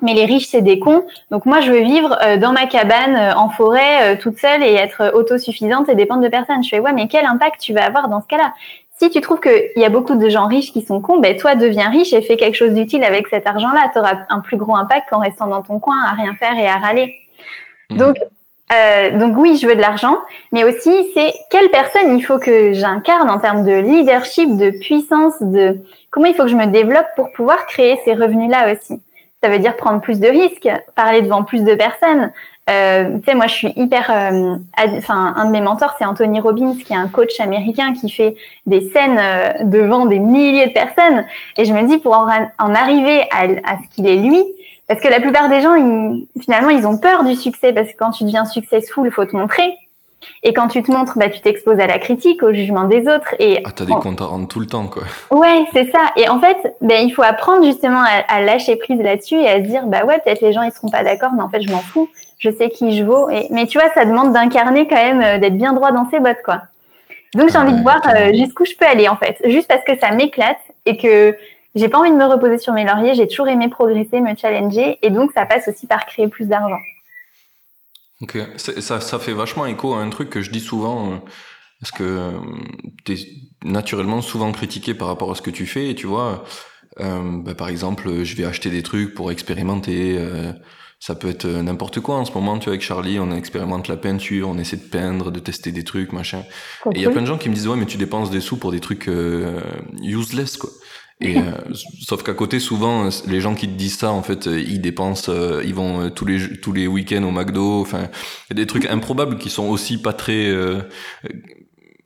mais les riches c'est des cons. Donc moi, je veux vivre euh, dans ma cabane euh, en forêt toute seule et être autosuffisante et dépendre de personne. Je fais ouais, mais quel impact tu vas avoir dans ce cas-là? Si tu trouves qu'il y a beaucoup de gens riches qui sont cons, ben toi deviens riche et fais quelque chose d'utile avec cet argent-là. Tu auras un plus gros impact qu'en restant dans ton coin à rien faire et à râler. Mmh. Donc, euh, donc oui, je veux de l'argent, mais aussi c'est quelle personne il faut que j'incarne en termes de leadership, de puissance, de comment il faut que je me développe pour pouvoir créer ces revenus-là aussi. Ça veut dire prendre plus de risques, parler devant plus de personnes, euh, tu sais, moi, je suis hyper. Euh, enfin, un de mes mentors, c'est Anthony Robbins, qui est un coach américain qui fait des scènes euh, devant des milliers de personnes. Et je me dis, pour en, arriver à, à ce qu'il est lui, parce que la plupart des gens, ils, finalement, ils ont peur du succès, parce que quand tu deviens successful, il faut te montrer. Et quand tu te montres, bah, tu t'exposes à la critique, au jugement des autres. Et ah, t'as des comptes à rendre tout le temps, quoi. Ouais, c'est ça. Et en fait, ben, il faut apprendre justement à, à lâcher prise là-dessus et à se dire, bah ouais, peut-être les gens ils seront pas d'accord, mais en fait, je m'en fous je sais qui je vaux. Et, mais tu vois, ça demande d'incarner quand même, euh, d'être bien droit dans ses bottes, quoi. Donc j'ai envie de voir euh, jusqu'où je peux aller, en fait. Juste parce que ça m'éclate et que j'ai pas envie de me reposer sur mes lauriers. J'ai toujours aimé progresser, me challenger. Et donc, ça passe aussi par créer plus d'argent. Ok, ça, ça fait vachement écho à un truc que je dis souvent. Euh, parce que tu es naturellement souvent critiqué par rapport à ce que tu fais. Et tu vois, bah, par exemple, je vais acheter des trucs pour expérimenter ça peut être euh, n'importe quoi. En ce moment tu vois avec Charlie on expérimente la peinture on essaie de peindre de tester des trucs machin. Et il y a plein de gens qui me disent ouais mais tu dépenses des sous pour des trucs euh, useless quoi. Et euh, sauf qu'à côté souvent les gens qui te disent ça en fait ils dépensent ils vont tous les tous les week-ends au McDo. Enfin des trucs improbables qui sont aussi pas très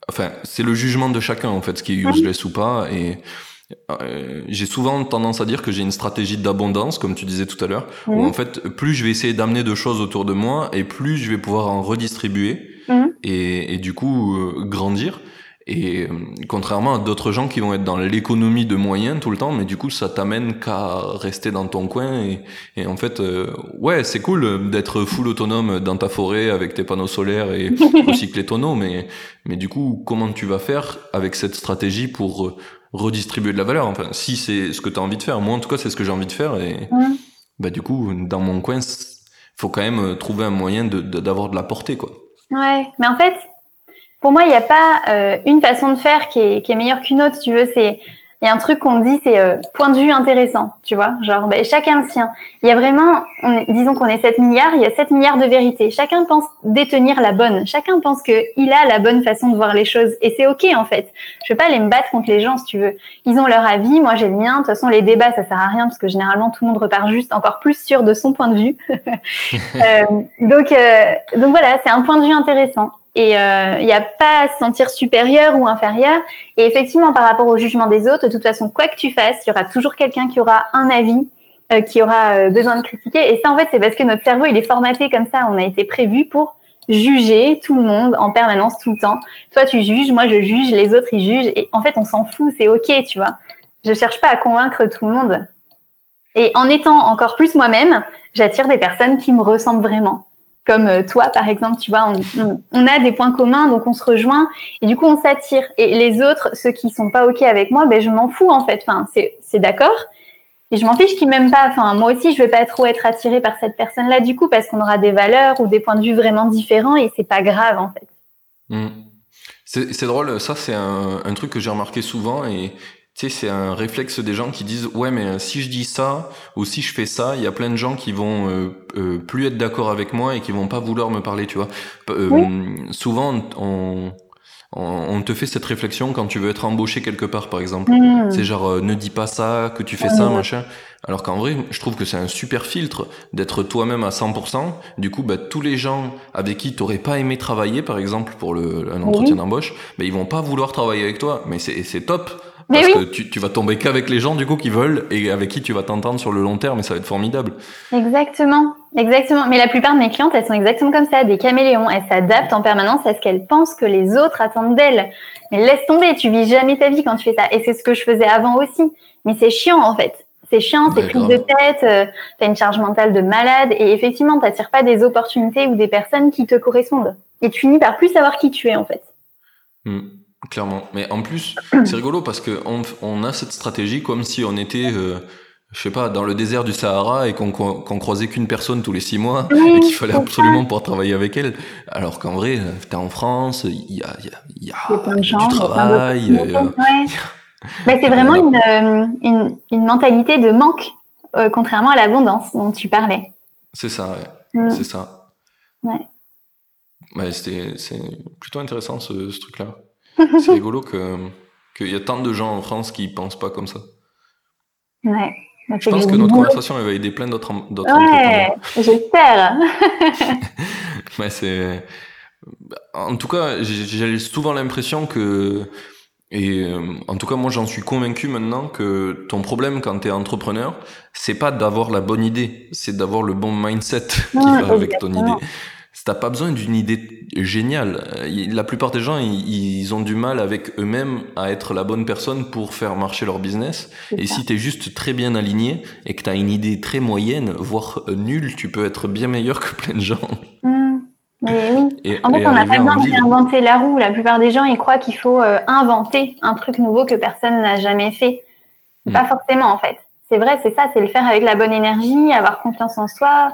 enfin c'est le jugement de chacun en fait ce qui est useless ou pas. Et euh, j'ai souvent tendance à dire que j'ai une stratégie d'abondance, comme tu disais tout à l'heure, où mhm. en fait, plus je vais essayer d'amener de choses autour de moi, et plus je vais pouvoir en redistribuer, mhm. et, et, du coup euh, grandir. Et euh, contrairement à d'autres gens qui vont être dans l'économie de moyens tout le temps, mais du coup ça t'amène qu'à rester dans ton coin. Et, et en fait, ouais, c'est cool d'être full autonome dans ta forêt avec tes panneaux solaires et recycler ton eau, mais mais du coup, comment tu vas faire avec cette stratégie pour redistribuer de la valeur. Enfin, si c'est ce que tu as envie de faire. Moi, en tout cas, c'est ce que j'ai envie de faire. Et bah, du coup, dans mon coin, faut quand même euh, trouver un moyen d'avoir de, de, la portée, quoi. Ouais, mais en fait, pour moi, il n'y a pas euh, une façon de faire qui est, qui est meilleure qu'une autre, si tu veux. C'est il y a un truc qu'on dit, c'est euh, point de vue intéressant, tu vois, genre ben, chacun le sien. Il y a vraiment, disons qu'on est 7 milliards, il y a 7 milliards de vérités. Chacun pense détenir la bonne, chacun pense qu'il a la bonne façon de voir les choses, et c'est ok en fait. Je veux pas aller me battre contre les gens si tu veux. Ils ont leur avis, moi j'ai le mien. De toute façon, les débats ça sert à rien parce que généralement tout le monde repart juste encore plus sûr de son point de vue. euh, donc euh, donc voilà, c'est un point de vue intéressant. Et il euh, n'y a pas à se sentir supérieur ou inférieur. Et effectivement, par rapport au jugement des autres, de toute façon, quoi que tu fasses, il y aura toujours quelqu'un qui aura un avis, euh, qui aura euh, besoin de critiquer. Et ça, en fait, c'est parce que notre cerveau, il est formaté comme ça. On a été prévu pour juger tout le monde en permanence, tout le temps. Toi, tu juges, moi, je juge, les autres, ils jugent. Et en fait, on s'en fout, c'est OK, tu vois. Je cherche pas à convaincre tout le monde. Et en étant encore plus moi-même, j'attire des personnes qui me ressemblent vraiment comme euh, toi, par exemple, tu vois, on, a des points communs, donc on se rejoint, et du coup, on s'attire. Et les autres, ceux qui sont pas OK avec moi, ben, je m'en fous, en fait. Enfin, c'est d'accord. Et je m'en fiche qu'ils m'aiment pas. Enfin, moi aussi, je vais pas trop être attirée par cette personne-là, du coup, parce qu'on aura des valeurs ou des points de vue vraiment différents, et c'est pas grave, en fait. Mmh. C'est drôle, ça, c'est un, un, truc que j'ai remarqué souvent, et tu sais, c'est un réflexe des gens qui disent ouais, mais si je dis ça ou si je fais ça, il y a plein de gens qui vont euh, euh, plus être d'accord avec moi et qui vont pas vouloir me parler, tu vois. Euh, souvent, on, on, te fait cette réflexion quand tu veux être embauché quelque part, par exemple. Hmm. C'est genre, euh, ne dis pas ça, que tu fais ça, machin. Alors qu'en vrai, je trouve que c'est un super filtre d'être toi-même à 100%. Du coup, bah, tous les gens avec qui t'aurais pas aimé travailler, par exemple, pour le, un entretien d'embauche, bah, ils vont pas vouloir travailler avec toi. Mais c'est top. Parce que tu, tu vas tomber qu'avec les gens du coup qui veulent et avec qui tu vas t'entendre sur le long terme et ça va être formidable. Exactement, exactement. Mais la plupart de mes clientes, elles sont exactement comme ça, des caméléons. Elles s'adaptent en permanence à ce qu'elles pensent que les autres attendent d'elles. Mais laisse tomber, tu vis jamais ta vie quand tu fais ça. Et c'est ce que je faisais avant aussi. Mais c'est chiant en fait. C'est chiant, c'est prise de tête, euh, t'as une charge mentale de malade et effectivement, t'attires pas des opportunités ou des personnes qui te correspondent. Et tu finis par plus savoir qui tu es en fait. Hmm. Clairement. Mais en plus, c'est rigolo parce que on, a cette stratégie comme si on était, euh, je sais pas, dans le désert du Sahara et qu'on croisait qu'une personne tous les six mois et qu'il fallait absolument pouvoir travailler avec elle. Alors qu'en vrai, t'es en France, il y a, y a, du travail. Mais c'est vraiment une, euh, une, une, mentalité de manque, euh, contrairement à l'abondance dont tu parlais. C'est ça, ouais. Mm. C'est ça. Ouais. Ouais, c'est plutôt intéressant ce, ce truc-là. C'est rigolo qu'il y a tant de gens en France qui pensent pas comme ça. Ouais. Je pense que notre conversation va aider plein d'autres Ouais, j'espère. ouais, c'est. En tout cas, j'ai souvent l'impression que. Et euh, en tout cas, moi, j'en suis convaincu maintenant que ton problème quand tu es entrepreneur, c'est pas d'avoir la bonne idée, c'est d'avoir le bon mindset qui va avec ton idée. T'as pas besoin d'une idée géniale. Euh, la plupart des gens, ils, ont du mal avec eux-mêmes à être la bonne personne pour faire marcher leur business. Et si tu es juste très bien aligné et que tu as une idée très moyenne, voire nulle, tu peux être bien meilleur que plein de gens. Mmh. Oui. en fait, on n'a pas besoin d'inventer la roue. La plupart des gens, ils croient qu'il faut euh, inventer un truc nouveau que personne n'a jamais fait. Pas mmh. forcément, en fait. C'est vrai, c'est ça, c'est le faire avec la bonne énergie, avoir confiance en soi,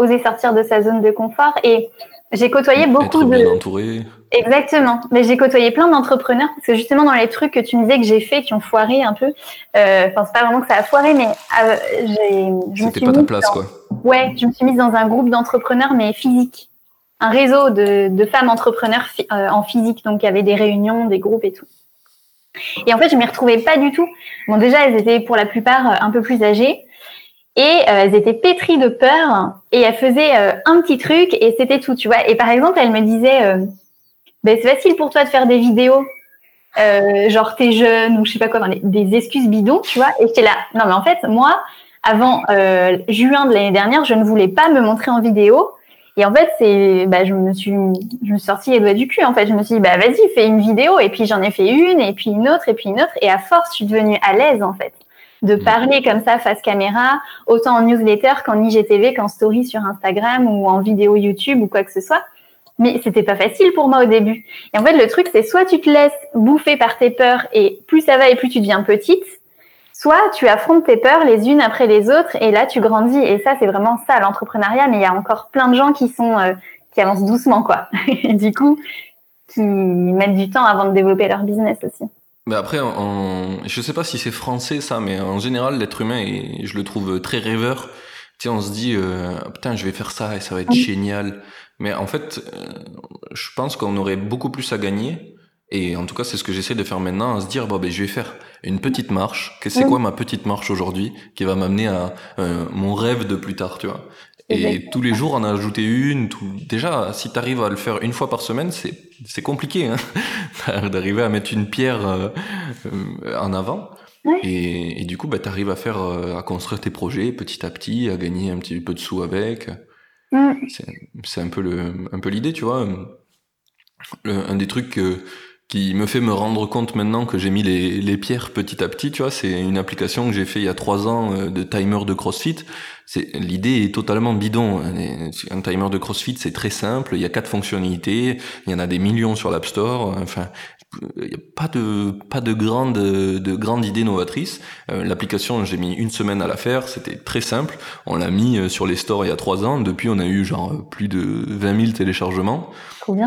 oser sortir de sa zone de confort. Et j'ai côtoyé beaucoup Être de. Bien entouré. Exactement. Mais j'ai côtoyé plein d'entrepreneurs parce que justement dans les trucs que tu me disais que j'ai fait qui ont foiré un peu. Euh, enfin, c'est pas vraiment que ça a foiré, mais euh, j'ai. C'était pas ta place, quoi. Ouais, je me suis mise dans un groupe d'entrepreneurs mais physique, un réseau de, de femmes entrepreneurs euh, en physique. Donc il y avait des réunions, des groupes et tout. Et en fait, je m'y retrouvais pas du tout. Bon, déjà, elles étaient pour la plupart euh, un peu plus âgées. Et euh, elles étaient pétries de peur et elles faisaient euh, un petit truc et c'était tout, tu vois. Et par exemple, elle me disait, euh, ben, c'est facile pour toi de faire des vidéos, genre t'es jeune ou je sais pas quoi, des excuses bidons, tu vois. Et j'étais là, non mais en fait, moi, avant juin de l'année dernière, je ne voulais pas me montrer en vidéo. Et en fait, c'est, bah, je me suis, je me suis sortie les doigts du cul. En fait, je me suis dit, bah, vas-y, fais une vidéo. Et puis j'en ai fait une, et puis une autre, et puis une autre. Et à force, je suis devenue à l'aise, en fait de mm. parler comme ça face caméra, autant en newsletter qu'en IGTV, qu'en story sur Instagram ou en vidéo YouTube ou quoi que ce soit. Mais c'était pas facile pour moi au début. Et en fait, le truc, c'est soit tu te laisses bouffer par tes peurs et plus ça va et plus tu deviens petite, soit tu affrontes tes peurs les unes après les autres et là tu grandis. Et ça, c'est vraiment ça l'entrepreneuriat. Mais il y a encore plein de gens qui sont euh, qui avancent doucement, quoi. et du coup, qui mettent du temps avant de développer leur business aussi. Mais après, en, je sais pas si c'est français ça, mais en général, l'être humain, et je le trouve très rêveur. Tu sais, on se dit, euh, putain, je vais faire ça et ça va être génial. Mais en fait, euh, je pense qu'on aurait beaucoup plus à gagner. Et en tout cas, c'est ce que j'essaie de faire maintenant, à se dire, bon, ben, je vais faire une petite marche. Que c'est quoi ma petite marche aujourd'hui qui va m'amener à euh, mon rêve de plus tard, tu vois. Et tous les jours, on a ajouté une. Tout... Déjà, si tu arrives à le faire une fois par semaine, c'est c'est compliqué hein d'arriver à mettre une pierre euh, euh, en avant. Et, et, du coup, bah, tu arrives à faire, euh, à construire tes projets petit à petit, à gagner un petit peu de sous avec. Mm. C'est un peu le, un peu l'idée, tu vois. un des trucs que, qui me fait me rendre compte maintenant que j'ai mis les, les, pierres petit à petit, tu vois, c'est une application que j'ai fait il y a trois ans euh, de timer de CrossFit. C'est l'idée est totalement bidon. Un timer de CrossFit, c'est très simple. Il y a quatre fonctionnalités. Il y en a des millions sur l'App Store. Enfin, il n'y a pas de pas de grande de grande idée novatrice. Euh, l'application, j'ai mis une semaine à la faire. C'était très simple. On l'a mis euh, sur les stores il y a trois ans. Depuis, on a eu genre plus de 20 000 téléchargements.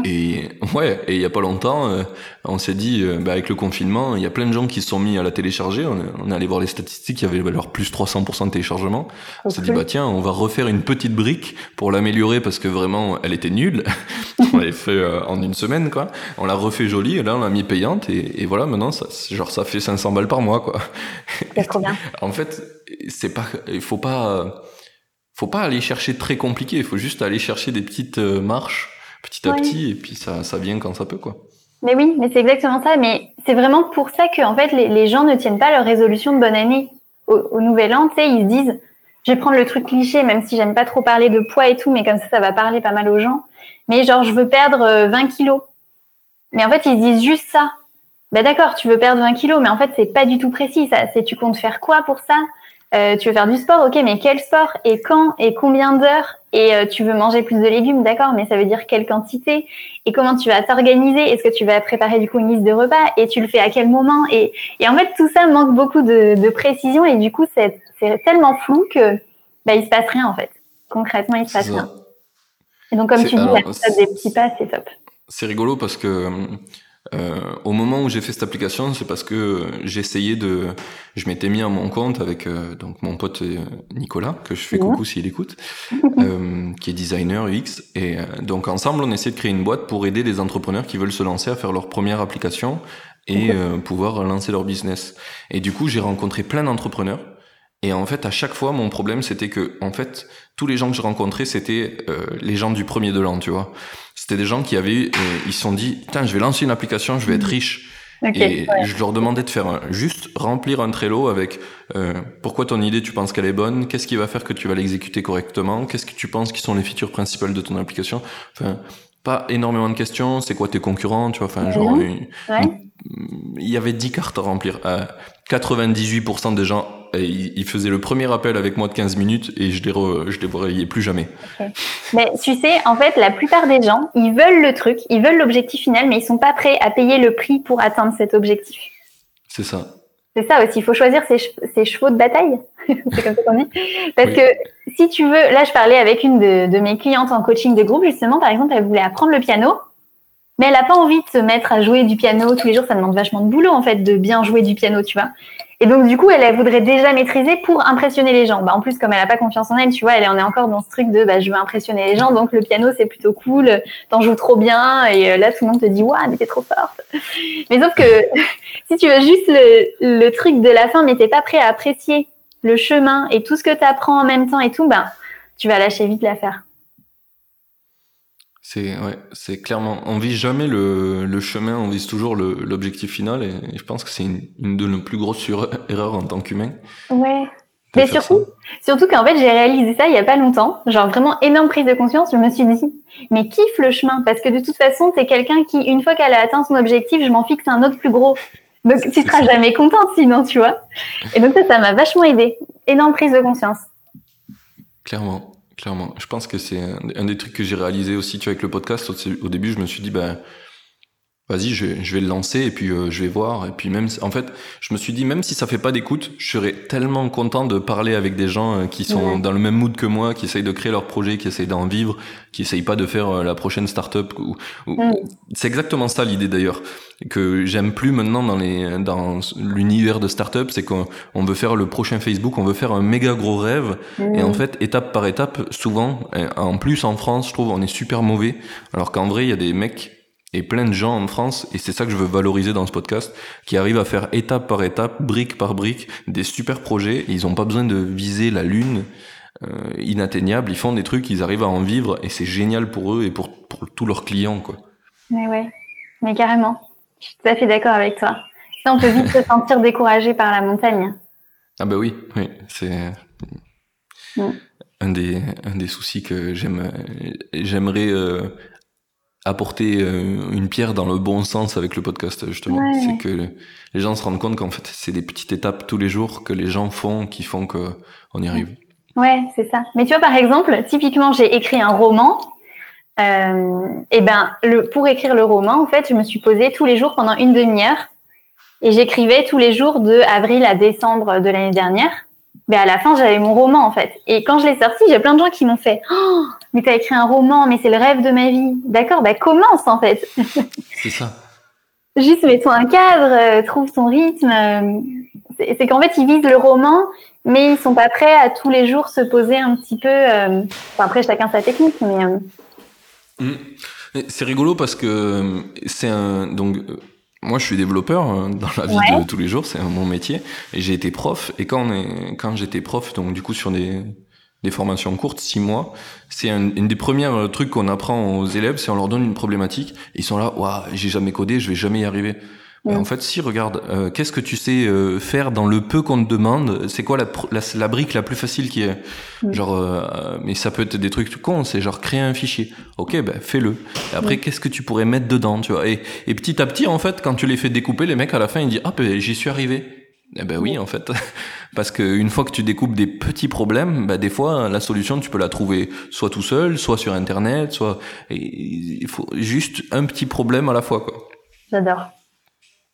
Et ouais, et il y a pas longtemps, euh, on s'est dit, bah, avec le confinement, il y a plein de gens qui se sont mis à la télécharger. On, est allé voir les statistiques, il y avait alors plus 300% de téléchargements. On s'est dit, bah tiens, on va refaire une petite brique pour l'améliorer parce que vraiment, elle était nulle. on l'avait fait en une semaine, quoi. On l'a refait jolie et là, on l'a mis payante et, voilà, maintenant, ça, genre, ça fait 500 balles par mois, quoi. C'est trop bien. en fait, c'est pas, il faut pas, faut pas aller chercher très compliqué. Il faut juste aller chercher des petites euh, marches, petit à petit, et puis ça, ça vient quand ça peut, quoi. Mais oui, mais c'est exactement ça. Mais c'est vraiment pour ça que, en fait, les, gens ne tiennent pas leur résolution de bonne année au, nouvel an. Tu sais, ils se disent, je vais prendre le truc cliché, même si j'aime pas trop parler de poids et tout, mais comme ça, ça va parler pas mal aux gens. Mais genre, je veux perdre 20 euh, kilos. Mais en fait, ils disent juste ça. Ben d'accord, tu veux perdre 20 kilos, mais en fait, c'est pas du tout précis. Ça, c'est tu comptes faire quoi pour ça? Euh, Tu veux faire du sport, ok, mais quel sport et quand et combien d'heures Et euh, tu veux manger plus de légumes, d'accord, mais ça veut dire quelle quantité Et comment tu vas t'organiser? Est-ce que tu vas préparer du coup une liste de repas Et tu le fais à quel moment? Et, et en fait, tout ça manque beaucoup de, de précision et du coup, c'est, c'est tellement flou que bah, il se passe rien en fait. Concrètement, il se passe rien. Et donc, comme tu dis, la des petits pas, c'est top c'est rigolo parce que euh, au moment où j'ai fait cette application, c'est parce que j'essayais de, je m'étais mis à mon compte avec euh, donc mon pote euh, Nicolas que je fais coucou s'il écoute, qui est designer UX et donc ensemble on essaie de créer une boîte pour aider des entrepreneurs qui veulent se lancer à faire leur première application et pouvoir lancer leur business. Et du coup j'ai rencontré plein d'entrepreneurs et en fait, à chaque fois, mon problème, c'était que, en fait, tous les gens que je rencontrais, c'était euh, les gens du premier de l'an, tu vois. C'était des gens qui avaient, euh, ils se sont dit, tiens, je vais lancer une application, je vais être riche. et je leur demandais de faire juste remplir un Trello avec euh, pourquoi ton idée tu penses qu'elle est bonne, qu'est-ce qui va faire que tu vas l'exécuter correctement, qu'est-ce que tu penses qui sont les features principales de ton application. Enfin, pas énormément de questions, c'est quoi tes concurrents, tu vois, enfin, genre, il y avait 10 cartes à remplir. 98% des gens il, faisait le premier appel avec moi de 15 minutes et je ne je les voyais plus jamais. Mais tu sais, en fait, la plupart des gens, ils veulent le truc, ils veulent l'objectif final, mais ils sont pas prêts à payer le prix pour atteindre cet objectif. C'est ça. C'est ça aussi, il faut choisir ses, chevaux de bataille. c'est comme ça qu'on dit. Parce que si tu veux, là je parlais avec une de, de, mes clientes en coaching de groupe, justement, par exemple, elle voulait apprendre le piano, mais elle n'a pas envie de se mettre à jouer du piano tous les jours, ça demande vachement de boulot en fait de bien jouer du piano, tu vois. Et donc, du coup, elle, elle voudrait déjà maîtriser pour impressionner les gens. Bah, en plus, comme elle n'a pas confiance en elle, tu vois, elle en est encore dans ce truc de bah, je veux impressionner les gens, donc le piano, c'est plutôt cool, t'en joues trop bien, et euh, là, tout le monde te dit, waouh, mais t'es trop forte. Mais sauf que si tu veux juste le, truc de la fin, mais t'es pas prêt à apprécier le chemin et tout ce que tu apprends en même temps et tout, ben, tu vas lâcher vite l'affaire. C'est ouais, c'est clairement. On vise jamais le, le chemin, on vise toujours l'objectif final, et, je pense que c'est une, une, de nos plus grosses erreurs en tant qu'humain. Ouais. Mais surtout, surtout qu'en fait, j'ai réalisé ça il y a pas longtemps. Genre vraiment énorme prise de conscience. Je me suis dit, mais kiffe le chemin parce que de toute façon, t'es quelqu'un qui, une fois qu'elle a atteint son objectif, je m'en fixe un autre plus gros. Donc tu seras jamais contente sinon, tu vois. Et donc ça, ça m'a vachement aidé. Énorme prise de conscience. Clairement. Clairement. Je pense que c'est un, des trucs que j'ai réalisé aussi, tu vois, avec le podcast. Au, début, je me suis dit, ben, vas-y, je, vais le lancer et puis euh, je vais voir. Et puis même, en fait, je me suis dit, même si ça fait pas d'écoute, je serais tellement content de parler avec des gens euh, qui sont dans le même mood que moi, qui essayent de créer leur projet, qui essayent d'en vivre, qui essayent pas de faire euh, la prochaine startup. Ou, C'est exactement ça l'idée d'ailleurs que j'aime plus maintenant dans les dans l'univers de startup, c'est qu'on veut faire le prochain Facebook, on veut faire un méga gros rêve, et en fait étape par étape, souvent, en plus en France, je trouve, on est super mauvais, alors qu'en vrai il y a des mecs et plein de gens en France, et c'est ça que je veux valoriser dans ce podcast, qui arrivent à faire étape par étape, brique par brique, des super projets, et ils ont pas besoin de viser la lune. Euh, inatteignable, ils font des trucs, ils arrivent à en vivre et c'est génial pour eux et pour, pour tous leurs clients quoi. Mais ouais, mais carrément. Je suis tout à fait d'accord avec toi. Ça, on peut vite se sentir découragé par la montagne. Ah bah oui, oui, c'est mm. un, des, un des soucis que j'aime, j'aimerais euh, apporter euh, une pierre dans le bon sens avec le podcast justement. C'est que les gens se rendent compte qu'en fait c'est des petites étapes tous les jours que les gens font qui font qu'on y arrive. Ouais, c'est ça. Mais tu vois par exemple, typiquement j'ai écrit un roman Euh, et ben, le, pour écrire le roman, en fait, je me suis posée tous les jours pendant une demi-heure et j'écrivais tous les jours de avril à décembre de l'année dernière. Mais à la fin, j'avais mon roman en fait. Et quand je l'ai sorti, j'ai plein de gens qui m'ont fait oh, mais t'as écrit un roman, mais c'est le rêve de ma vie. D'accord, bah commence en fait. C'est ça. Juste mets-toi un cadre, euh, trouve ton rythme. Euh, c'est qu'en fait, ils visent le roman, mais ils sont pas prêts à tous les jours se poser un petit peu. Euh, après, chacun sa technique, mais. Mmh. C'est rigolo parce que c'est un donc moi, je suis développeur dans la vie de tous les jours, c'est mon métier. Et j'ai été prof. Et quand, on est, quand j'étais prof, donc du coup sur des, des formations courtes, six mois, c'est un, une des premières trucs qu'on apprend aux élèves, c'est on leur donne une problématique. Et ils sont là, waouh, j'ai jamais codé, je vais jamais y arriver. En fait, si regarde, euh, qu'est-ce que tu sais euh, faire dans le peu qu'on te demande C'est quoi la, la, la, brique la plus facile qui est? Genre, euh, mais ça peut être des trucs cons, c'est genre créer un fichier. Ok, ben fais-le. après, qu'est-ce que tu pourrais mettre dedans, tu vois? Et, et, petit à petit, en fait, quand tu les fais découper, les mecs à la fin ils disent ah ben j'y suis arrivé. Eh ben oui, en fait, parce qu'une fois que tu découpes des petits problèmes, ben des fois la solution tu peux la trouver soit tout seul, soit sur internet, soit il faut juste un petit problème à la fois quoi. J'adore.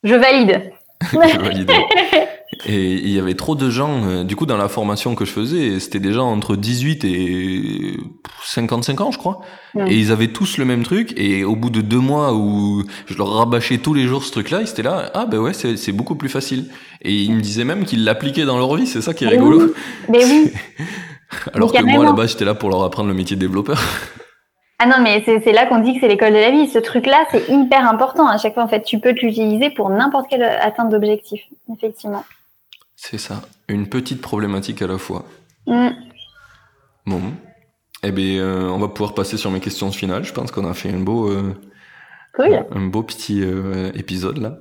Je valide. je valide. Et il y avait trop de gens, euh, du coup, dans la formation que je faisais, c'était des gens entre 18 et 55 ans, je crois. Et ils avaient tous le même truc. Et au bout de deux mois où je leur rabâchais tous les jours ce truc-là, ils étaient là, ah ben ouais, c'est beaucoup plus facile. Et ils me disaient même qu'ils l'appliquaient dans leur vie, c'est ça qui est rigolo. Mais oui. Alors que moi, là-bas, j'étais là pour leur apprendre le métier de développeur. Ah non, mais c'est là qu'on dit que c'est l'école de la vie. Ce truc-là, c'est hyper important. À chaque fois, en fait, tu peux l'utiliser pour n'importe quelle atteinte d'objectif, effectivement. C'est ça. Une petite problématique à la fois. Mm. Bon. Eh bien, euh, on va pouvoir passer sur mes questions finales. Je pense qu'on a fait un beau, euh, un beau petit euh, épisode là.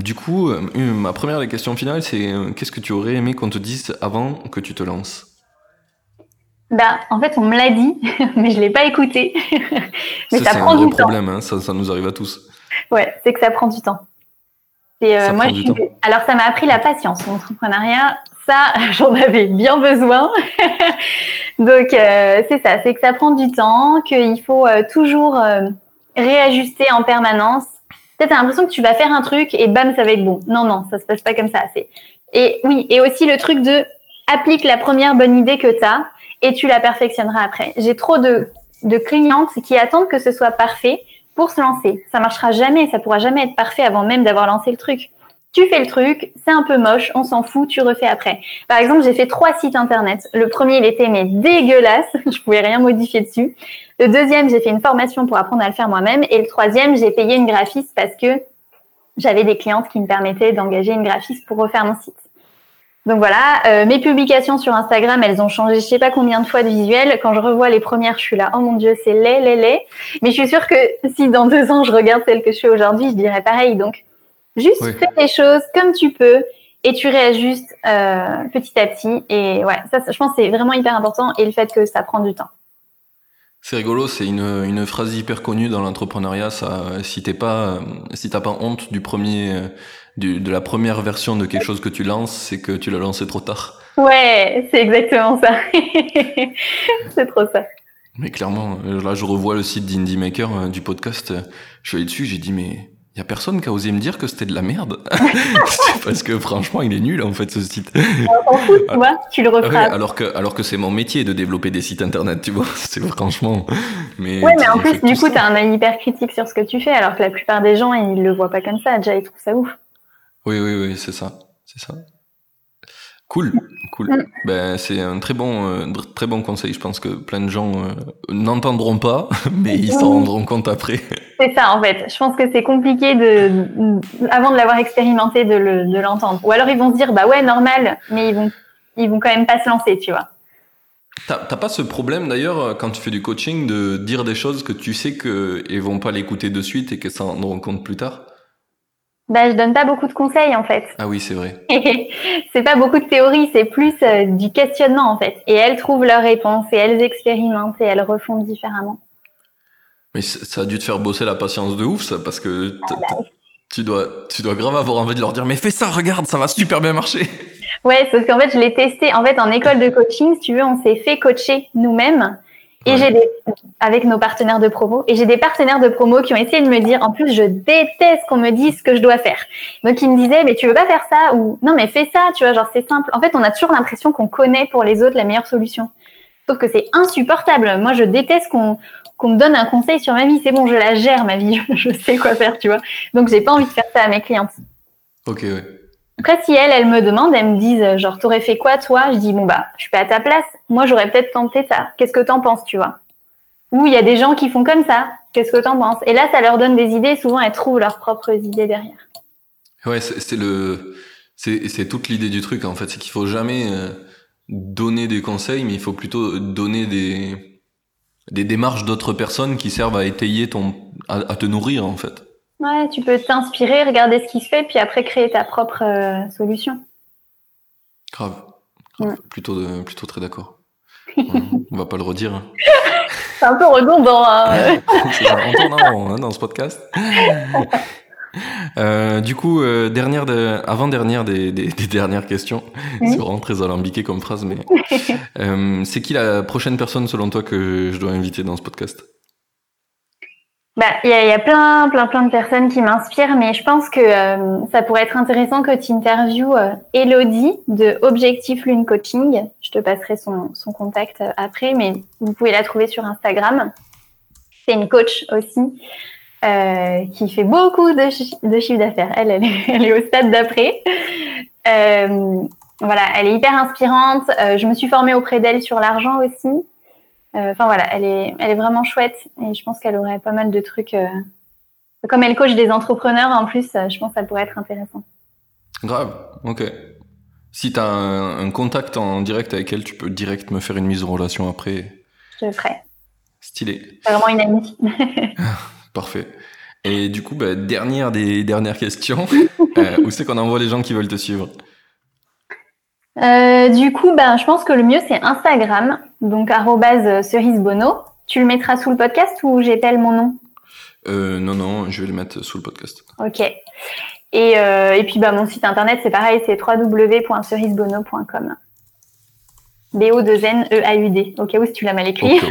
du coup, ma première des questions finales, c'est qu'est-ce que tu aurais aimé qu'on te dise avant que tu te lances? Bah, en fait, on me l'a dit, mais je l'ai pas écouté. mais ça, prend un du problème, hein, ça, ça, nous arrive à tous. Ouais, c'est que ça prend du temps. Et euh, moi, je Alors, ça m'a appris la patience, l'entrepreneuriat. Ça, j'en avais bien besoin. Donc, euh, c'est ça, c'est que ça prend du temps, qu'il faut euh, toujours réajuster en permanence. Peut-être as l'impression que tu vas faire un truc et bam, ça va être bon. Non, non, ça se passe pas comme ça. Et oui, et aussi le truc de applique la première bonne idée que tu as et tu la perfectionneras après. J'ai trop de, de clientes qui attendent que ce soit parfait pour se lancer. Ça marchera jamais, ça pourra jamais être parfait avant même d'avoir lancé le truc. Tu fais le truc, c'est un peu moche, on s'en fout, tu refais après. Par exemple, j'ai fait trois sites internet. Le premier, il était mais dégueulasse, je pouvais rien modifier dessus. Le deuxième, j'ai fait une formation pour apprendre à le faire moi-même. Et le troisième, j'ai payé une graphiste parce que j'avais des clientes qui me permettaient d'engager une graphiste pour refaire mon site. Donc voilà, euh, mes publications sur Instagram, elles ont changé je sais pas combien de fois de visuel. Quand je revois les premières, je suis là, oh mon dieu, c'est laid, laid, laid. Mais je suis sûre que si dans deux ans je regarde celle que je fais aujourd'hui, je dirais pareil. Donc juste fais les choses comme tu peux et tu réajustes euh, petit à petit. Et ouais, ça, je pense, c'est vraiment hyper important et le fait que ça prend du temps. C'est rigolo, c'est une, une phrase hyper connue dans l'entrepreneuriat. Ça, si t'es pas, si t'as pas honte du premier de la première version de quelque chose que tu lances, c'est que tu l'as lancé trop tard. Ouais, c'est exactement ça. c'est trop ça. Mais clairement, euh, là, je revois le site d'Indie Maker euh, du podcast. Je suis allé dessus, j'ai dit, mais il y a personne qui a osé me dire que c'était de la merde. parce que franchement, il est nul en fait ce site. On s'en fout, tu vois, tu le referas. alors que alors que c'est mon métier de développer des sites internet, tu vois. C'est franchement. Mais ouais, mais en plus, du coup, tu as un œil hyper critique sur ce que tu fais, alors que la plupart des gens, ils le voient pas comme ça. Déjà, ils trouvent ça ouf. Oui, oui, oui, c'est ça. C'est ça. Cool, cool. Mm. Ben, c'est un très bon, euh, très bon conseil. Je pense que plein de gens euh, n'entendront pas, mais ils s'en rendront compte après. C'est ça, en fait. Je pense que c'est compliqué de, avant de l'avoir expérimenté, de l'entendre. Ou alors ils vont se dire, bah ouais, normal, mais ils vont, ils vont quand même pas se lancer, tu vois. T'as pas ce problème d'ailleurs quand tu fais du coaching de dire des choses que tu sais qu'ils vont pas l'écouter de suite et qu'ils s'en rendront compte plus tard? Bah, je donne pas beaucoup de conseils en fait. Ah oui, c'est vrai. c'est pas beaucoup de théorie, c'est plus euh, du questionnement en fait. Et elles trouvent leurs réponses et elles expérimentent et elles refont différemment. Mais ça a dû te faire bosser la patience de ouf, ça, parce que ah bah tu dois, tu dois grave avoir envie de leur dire, mais fais ça, regarde, ça va super bien marcher. Ouais, sauf qu'en fait, je l'ai testé. En fait, en école de coaching, si tu veux, on s'est fait coacher nous-mêmes. Et j'ai des, avec nos partenaires de promo, et j'ai des partenaires de promo qui ont essayé de me dire, en plus, je déteste qu'on me dise ce que je dois faire. Donc, ils me disaient, mais tu veux pas faire ça, ou non, mais fais ça, tu vois, genre, c'est simple. En fait, on a toujours l'impression qu'on connaît pour les autres la meilleure solution. Sauf que c'est insupportable. Moi, je déteste qu'on, qu'on me donne un conseil sur ma vie. C'est bon, je la gère, ma vie. je sais quoi faire, tu vois. Donc, j'ai pas envie de faire ça à mes clientes. Ok, ouais. Après, si elles, elles me demandent, elles me disent, genre, t'aurais fait quoi, toi? Je dis, bon, bah, je suis pas à ta place. Moi, j'aurais peut-être tenté ça. Qu'est-ce que t'en penses, tu vois? Ou il y a des gens qui font comme ça. Qu'est-ce que t'en penses? Et là, ça leur donne des idées. Souvent, elles trouvent leurs propres idées derrière. Ouais, c'est le, c'est toute l'idée du truc, en fait. C'est qu'il faut jamais euh, donner des conseils, mais il faut plutôt donner des, des démarches d'autres personnes qui servent à étayer ton, à te nourrir, en fait. Ouais, tu peux t'inspirer, regarder ce qui se fait, puis après créer ta propre euh, solution. Grave. Plutôt, plutôt très d'accord. on, va pas le redire. Hein. C'est un peu redondant. Hein. on tourne en hein, dans ce podcast. Euh, du coup, euh, dernière de, avant-dernière des, des, dernières questions. C'est vraiment très alambiqué comme phrase, mais c'est qui la prochaine personne selon toi que je dois inviter dans ce podcast? Bah, il y a, y a, plein, plein, plein de personnes qui m'inspirent, mais je pense que euh, ça pourrait être intéressant que tu interviewes euh, Elodie de Objectif Lune Coaching. Je te passerai son, son contact euh, après, mais vous pouvez la trouver sur Instagram. C'est une coach aussi euh, qui fait beaucoup de, de chiffre d'affaires. Elle, elle elle est, au stade d'après. voilà, elle est hyper inspirante. je me suis formée auprès d'elle sur l'argent aussi. Euh, enfin voilà, elle est, elle est vraiment chouette et je pense qu'elle aurait pas mal de trucs. Euh, comme elle coach des entrepreneurs en plus, euh, je pense que ça pourrait être intéressant. Grave, ok. Si tu as un, contact en direct avec elle, tu peux direct me faire une mise en relation après. Je le ferai. Stylé. C'est vraiment une amie. Parfait. Et du coup, bah, dernière des dernières questions. où c'est qu'on envoie les gens qui veulent te suivre? Euh, du coup, ben, je pense que le mieux, c'est Instagram, donc cerisebono. Tu le mettras sous le podcast ou j'épelle mon nom? Euh, Non, non, je vais le mettre sous le podcast. Ok. Et, euh, et puis, bah, mon site internet, c'est pareil, c'est www.cerisebono.com. B-O-2-N-E-A-U-D, au cas où si tu l'as mal écrit.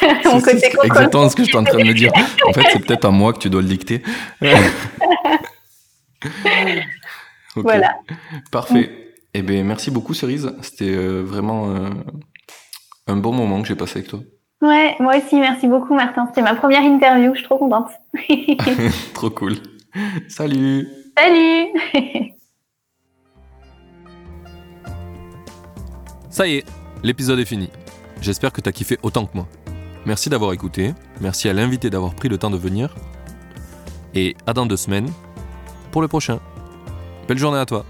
c'est exactement ce que je suis en train de me dire. En fait, c'est peut-être à moi que tu dois le dicter. Voilà. Parfait. Eh bien, merci beaucoup, Cerise. C'était euh, vraiment euh, un bon moment que j'ai passé avec toi. Ouais, moi aussi, merci beaucoup, Martin. C'était ma première interview, je suis trop contente. trop cool. Salut. Salut. Ça y est, l'épisode est fini. J'espère que tu as kiffé autant que moi. Merci d'avoir écouté, merci à l'invité d'avoir pris le temps de venir. Et à dans deux semaines pour le prochain. Belle journée à toi.